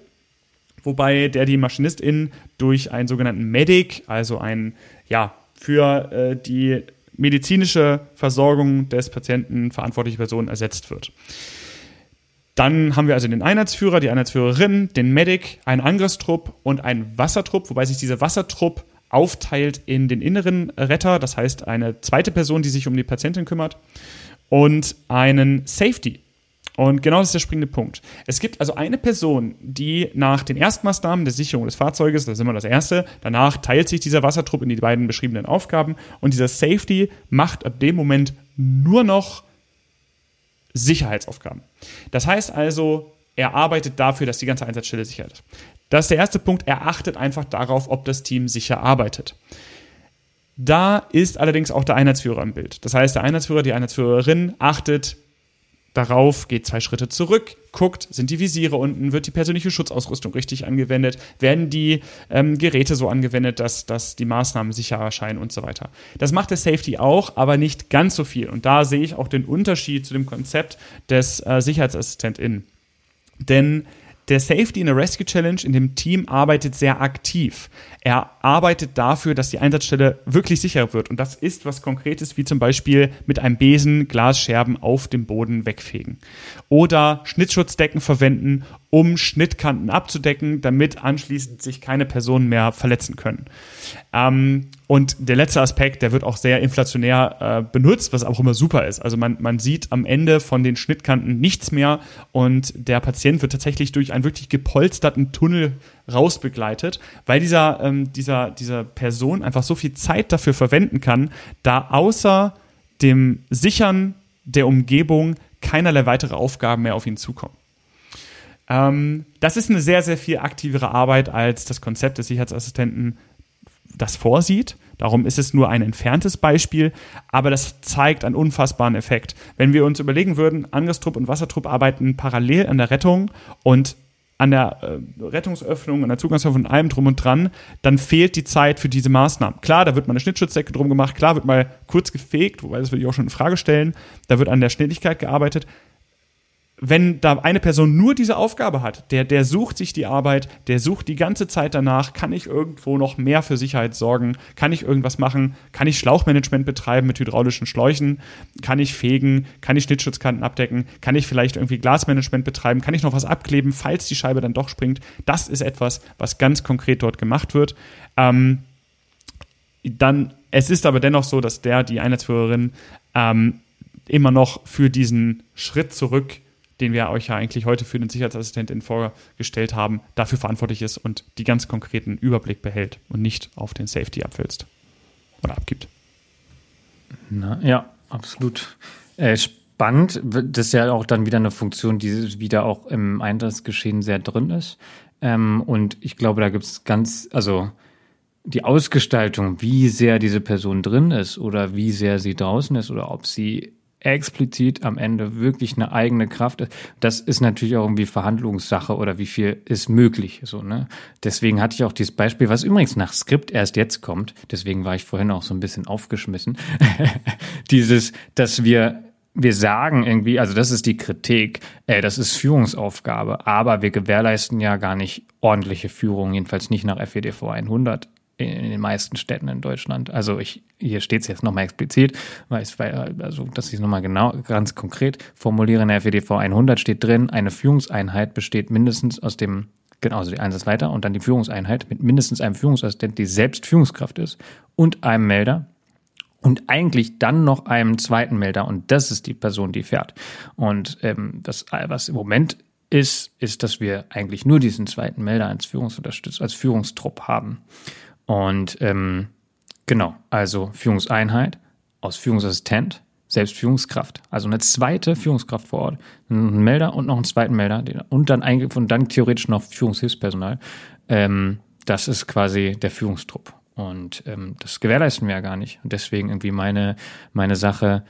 wobei der die Maschinistin durch einen sogenannten Medic, also ein ja für äh, die medizinische Versorgung des Patienten verantwortliche Person ersetzt wird. Dann haben wir also den Einheitsführer, die Einheitsführerin, den Medic, einen Angriffstrupp und einen Wassertrupp, wobei sich dieser Wassertrupp aufteilt in den inneren Retter, das heißt eine zweite Person, die sich um die Patientin kümmert, und einen Safety. Und genau das ist der springende Punkt. Es gibt also eine Person, die nach den Erstmaßnahmen der Sicherung des Fahrzeuges, das ist immer das erste, danach teilt sich dieser Wassertrupp in die beiden beschriebenen Aufgaben und dieser Safety macht ab dem Moment nur noch Sicherheitsaufgaben. Das heißt also, er arbeitet dafür, dass die ganze Einsatzstelle sicher ist. Das ist der erste Punkt. Er achtet einfach darauf, ob das Team sicher arbeitet. Da ist allerdings auch der Einheitsführer im Bild. Das heißt, der Einheitsführer, die Einheitsführerin achtet darauf, geht zwei Schritte zurück, guckt, sind die Visiere unten, wird die persönliche Schutzausrüstung richtig angewendet, werden die ähm, Geräte so angewendet, dass, dass die Maßnahmen sicher erscheinen und so weiter. Das macht der Safety auch, aber nicht ganz so viel. Und da sehe ich auch den Unterschied zu dem Konzept des äh, SicherheitsassistentInnen. Denn der Safety in der Rescue Challenge in dem Team arbeitet sehr aktiv. Er arbeitet dafür, dass die Einsatzstelle wirklich sicher wird. Und das ist was Konkretes, wie zum Beispiel mit einem Besen Glasscherben auf dem Boden wegfegen. Oder Schnittschutzdecken verwenden, um Schnittkanten abzudecken, damit anschließend sich keine Personen mehr verletzen können. Ähm, und der letzte Aspekt, der wird auch sehr inflationär äh, benutzt, was auch immer super ist. Also man, man sieht am Ende von den Schnittkanten nichts mehr und der Patient wird tatsächlich durch einen wirklich gepolsterten Tunnel rausbegleitet, weil dieser, ähm, dieser, dieser Person einfach so viel Zeit dafür verwenden kann, da außer dem Sichern der Umgebung keinerlei weitere Aufgaben mehr auf ihn zukommen. Ähm, das ist eine sehr, sehr viel aktivere Arbeit als das Konzept des Sicherheitsassistenten das vorsieht. Darum ist es nur ein entferntes Beispiel, aber das zeigt einen unfassbaren Effekt. Wenn wir uns überlegen würden, Angriffstrupp und Wassertrupp arbeiten parallel an der Rettung und an der äh, Rettungsöffnung, an der Zugangsöffnung und allem drum und dran, dann fehlt die Zeit für diese Maßnahmen. Klar, da wird mal eine Schnittschutzdecke drum gemacht, klar wird mal kurz gefegt, wobei das würde ich auch schon in Frage stellen, da wird an der Schnelligkeit gearbeitet, wenn da eine Person nur diese Aufgabe hat, der, der sucht sich die Arbeit, der sucht die ganze Zeit danach, kann ich irgendwo noch mehr für Sicherheit sorgen, kann ich irgendwas machen, kann ich Schlauchmanagement betreiben mit hydraulischen Schläuchen, kann ich fegen, kann ich Schnittschutzkanten abdecken, kann ich vielleicht irgendwie Glasmanagement betreiben, kann ich noch was abkleben, falls die Scheibe dann doch springt. Das ist etwas, was ganz konkret dort gemacht wird. Ähm, dann, es ist aber dennoch so, dass der, die Einheitsführerin, ähm, immer noch für diesen Schritt zurück den wir euch ja eigentlich heute für den Sicherheitsassistenten vorgestellt haben, dafür verantwortlich ist und die ganz konkreten Überblick behält und nicht auf den Safety abwälzt oder abgibt. Na, ja, absolut. Äh, spannend. Das ist ja auch dann wieder eine Funktion, die wieder auch im Einsatzgeschehen sehr drin ist. Ähm, und ich glaube, da gibt es ganz, also die Ausgestaltung, wie sehr diese Person drin ist oder wie sehr sie draußen ist oder ob sie explizit am Ende wirklich eine eigene Kraft ist. Das ist natürlich auch irgendwie Verhandlungssache oder wie viel ist möglich, so, ne? Deswegen hatte ich auch dieses Beispiel, was übrigens nach Skript erst jetzt kommt. Deswegen war ich vorhin auch so ein bisschen aufgeschmissen. dieses, dass wir wir sagen irgendwie, also das ist die Kritik, äh, das ist Führungsaufgabe, aber wir gewährleisten ja gar nicht ordentliche Führung, jedenfalls nicht nach FEDV 100 in den meisten Städten in Deutschland. Also ich, hier steht es jetzt nochmal explizit, weil es, also, dass ich es nochmal genau, ganz konkret formuliere, in der FEDV 100 steht drin, eine Führungseinheit besteht mindestens aus dem, genau, also die Einsatzleiter und dann die Führungseinheit mit mindestens einem Führungsassistent, die selbst Führungskraft ist und einem Melder und eigentlich dann noch einem zweiten Melder und das ist die Person, die fährt. Und ähm, das, was im Moment ist, ist, dass wir eigentlich nur diesen zweiten Melder als Führungsunterstützer, als Führungstrupp haben. Und ähm, genau, also Führungseinheit aus Führungsassistent, Selbstführungskraft. Also eine zweite Führungskraft vor Ort, ein Melder und noch einen zweiten Melder und dann, und dann theoretisch noch Führungshilfspersonal. Ähm, das ist quasi der Führungstrupp. Und ähm, das gewährleisten wir ja gar nicht. Und deswegen irgendwie meine, meine Sache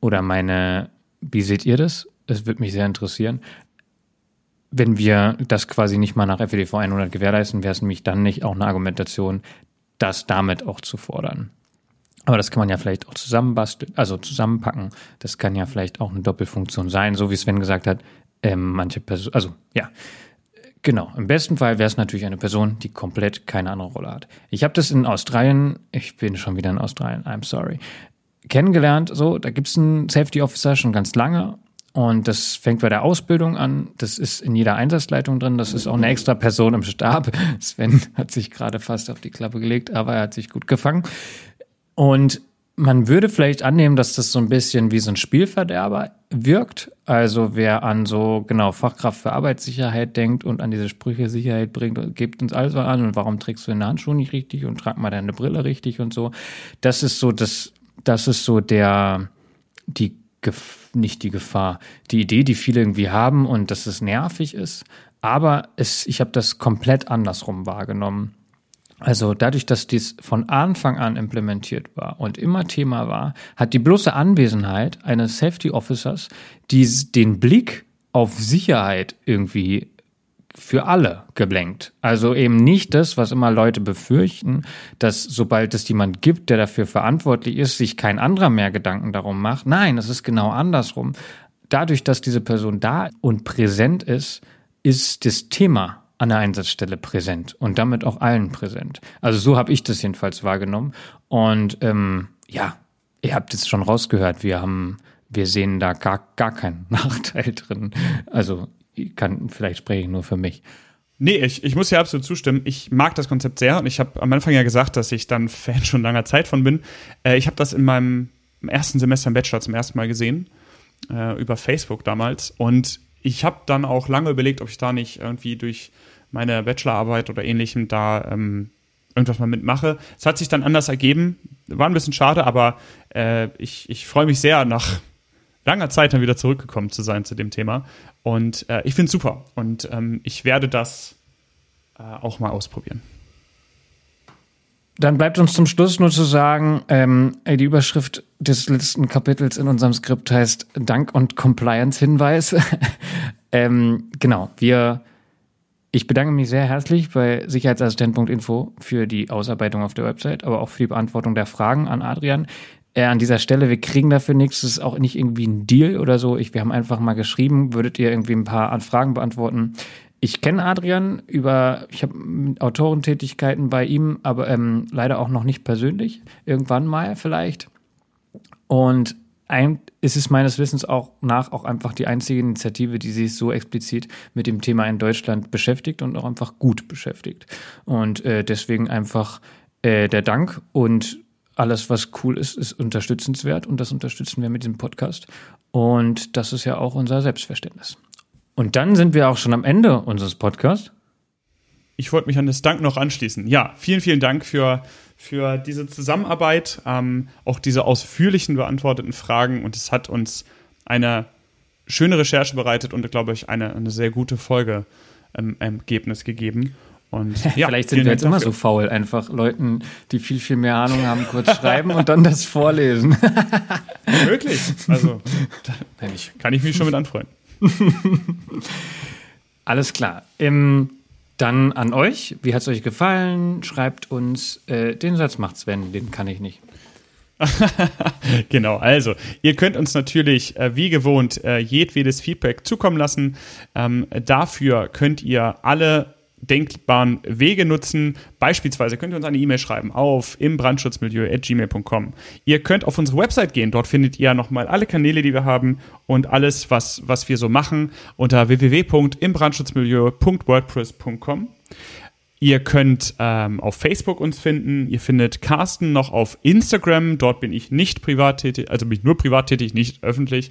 oder meine, wie seht ihr das? Es würde mich sehr interessieren wenn wir das quasi nicht mal nach FEDV 100 gewährleisten, wäre es nämlich dann nicht auch eine Argumentation, das damit auch zu fordern. Aber das kann man ja vielleicht auch zusammenbasteln, also zusammenpacken. Das kann ja vielleicht auch eine Doppelfunktion sein, so wie Sven gesagt hat. Ähm, manche Person, also ja, genau. Im besten Fall wäre es natürlich eine Person, die komplett keine andere Rolle hat. Ich habe das in Australien, ich bin schon wieder in Australien, I'm sorry, kennengelernt. So, da gibt es einen Safety Officer schon ganz lange und das fängt bei der Ausbildung an. Das ist in jeder Einsatzleitung drin. Das ist auch eine extra Person im Stab. Sven hat sich gerade fast auf die Klappe gelegt, aber er hat sich gut gefangen. Und man würde vielleicht annehmen, dass das so ein bisschen wie so ein Spielverderber wirkt. Also wer an so genau Fachkraft für Arbeitssicherheit denkt und an diese Sprüche Sicherheit bringt, gibt uns alles an und warum trägst du deine Handschuhe nicht richtig und trag mal deine Brille richtig und so. Das ist so das, das ist so der die nicht die Gefahr, die Idee, die viele irgendwie haben und dass es nervig ist. Aber es, ich habe das komplett andersrum wahrgenommen. Also dadurch, dass dies von Anfang an implementiert war und immer Thema war, hat die bloße Anwesenheit eines Safety Officers die, den Blick auf Sicherheit irgendwie für alle geblenkt. Also eben nicht das, was immer Leute befürchten, dass sobald es jemand gibt, der dafür verantwortlich ist, sich kein anderer mehr Gedanken darum macht. Nein, es ist genau andersrum. Dadurch, dass diese Person da und präsent ist, ist das Thema an der Einsatzstelle präsent und damit auch allen präsent. Also so habe ich das jedenfalls wahrgenommen. Und ähm, ja, ihr habt es schon rausgehört, wir haben wir sehen da gar, gar keinen Nachteil drin. Also kann, vielleicht spreche ich nur für mich. Nee, ich, ich muss ja absolut zustimmen. Ich mag das Konzept sehr und ich habe am Anfang ja gesagt, dass ich dann Fan schon langer Zeit von bin. Äh, ich habe das in meinem ersten Semester im Bachelor zum ersten Mal gesehen, äh, über Facebook damals. Und ich habe dann auch lange überlegt, ob ich da nicht irgendwie durch meine Bachelorarbeit oder ähnlichem da ähm, irgendwas mal mitmache. Es hat sich dann anders ergeben. War ein bisschen schade, aber äh, ich, ich freue mich sehr, nach langer Zeit dann wieder zurückgekommen zu sein zu dem Thema. Und äh, ich finde es super. Und ähm, ich werde das äh, auch mal ausprobieren. Dann bleibt uns zum Schluss nur zu sagen, ähm, die Überschrift des letzten Kapitels in unserem Skript heißt Dank und Compliance-Hinweis. ähm, genau, wir, ich bedanke mich sehr herzlich bei sicherheitsassistent.info für die Ausarbeitung auf der Website, aber auch für die Beantwortung der Fragen an Adrian äh, an dieser Stelle, wir kriegen dafür nichts, das ist auch nicht irgendwie ein Deal oder so. Ich, wir haben einfach mal geschrieben, würdet ihr irgendwie ein paar Anfragen beantworten. Ich kenne Adrian über, ich habe Autorentätigkeiten bei ihm, aber ähm, leider auch noch nicht persönlich. Irgendwann mal vielleicht. Und ein, ist es meines Wissens auch nach auch einfach die einzige Initiative, die sich so explizit mit dem Thema in Deutschland beschäftigt und auch einfach gut beschäftigt. Und äh, deswegen einfach äh, der Dank und alles, was cool ist, ist unterstützenswert und das unterstützen wir mit diesem Podcast. Und das ist ja auch unser Selbstverständnis. Und dann sind wir auch schon am Ende unseres Podcasts. Ich wollte mich an das Dank noch anschließen. Ja, vielen, vielen Dank für, für diese Zusammenarbeit, ähm, auch diese ausführlichen beantworteten Fragen. Und es hat uns eine schöne Recherche bereitet und, glaube ich, eine, eine sehr gute Folge ähm, Ergebnis gegeben. Und ja, vielleicht sind wir jetzt immer so faul, einfach Leuten, die viel, viel mehr Ahnung haben, kurz schreiben und dann das vorlesen. Wirklich? Also, kann ich mich schon mit anfreunden. Alles klar. Ähm, dann an euch. Wie hat es euch gefallen? Schreibt uns. Äh, den Satz macht Sven, den kann ich nicht. genau, also ihr könnt uns natürlich äh, wie gewohnt äh, jedwedes Feedback zukommen lassen. Ähm, dafür könnt ihr alle denkbaren Wege nutzen. Beispielsweise könnt ihr uns eine E-Mail schreiben auf imbrandschutzmilieu.gmail.com. Ihr könnt auf unsere Website gehen. Dort findet ihr nochmal alle Kanäle, die wir haben und alles, was, was wir so machen unter www.imbrandschutzmilieu.wordpress.com. Ihr könnt ähm, auf Facebook uns finden. Ihr findet Carsten noch auf Instagram. Dort bin ich nicht privat tätig, also bin ich nur privat tätig, nicht öffentlich.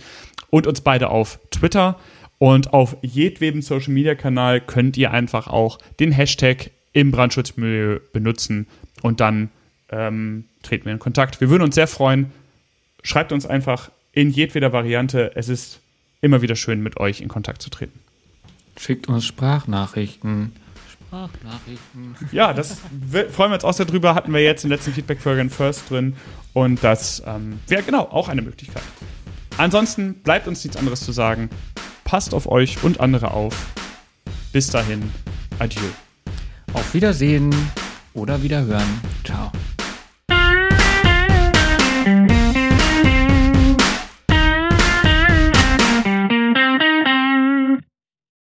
Und uns beide auf Twitter. Und auf jedwedem Social Media Kanal könnt ihr einfach auch den Hashtag im Brandschutzmilieu benutzen und dann ähm, treten wir in Kontakt. Wir würden uns sehr freuen. Schreibt uns einfach in jedweder Variante. Es ist immer wieder schön, mit euch in Kontakt zu treten. Schickt uns Sprachnachrichten. Sprachnachrichten. Ja, das freuen wir uns auch sehr drüber. Hatten wir jetzt den letzten Feedback-Folgen First drin. Und das ähm, wäre genau auch eine Möglichkeit. Ansonsten bleibt uns nichts anderes zu sagen. Passt auf euch und andere auf. Bis dahin, adieu. Auf Wiedersehen oder Wiederhören. Ciao.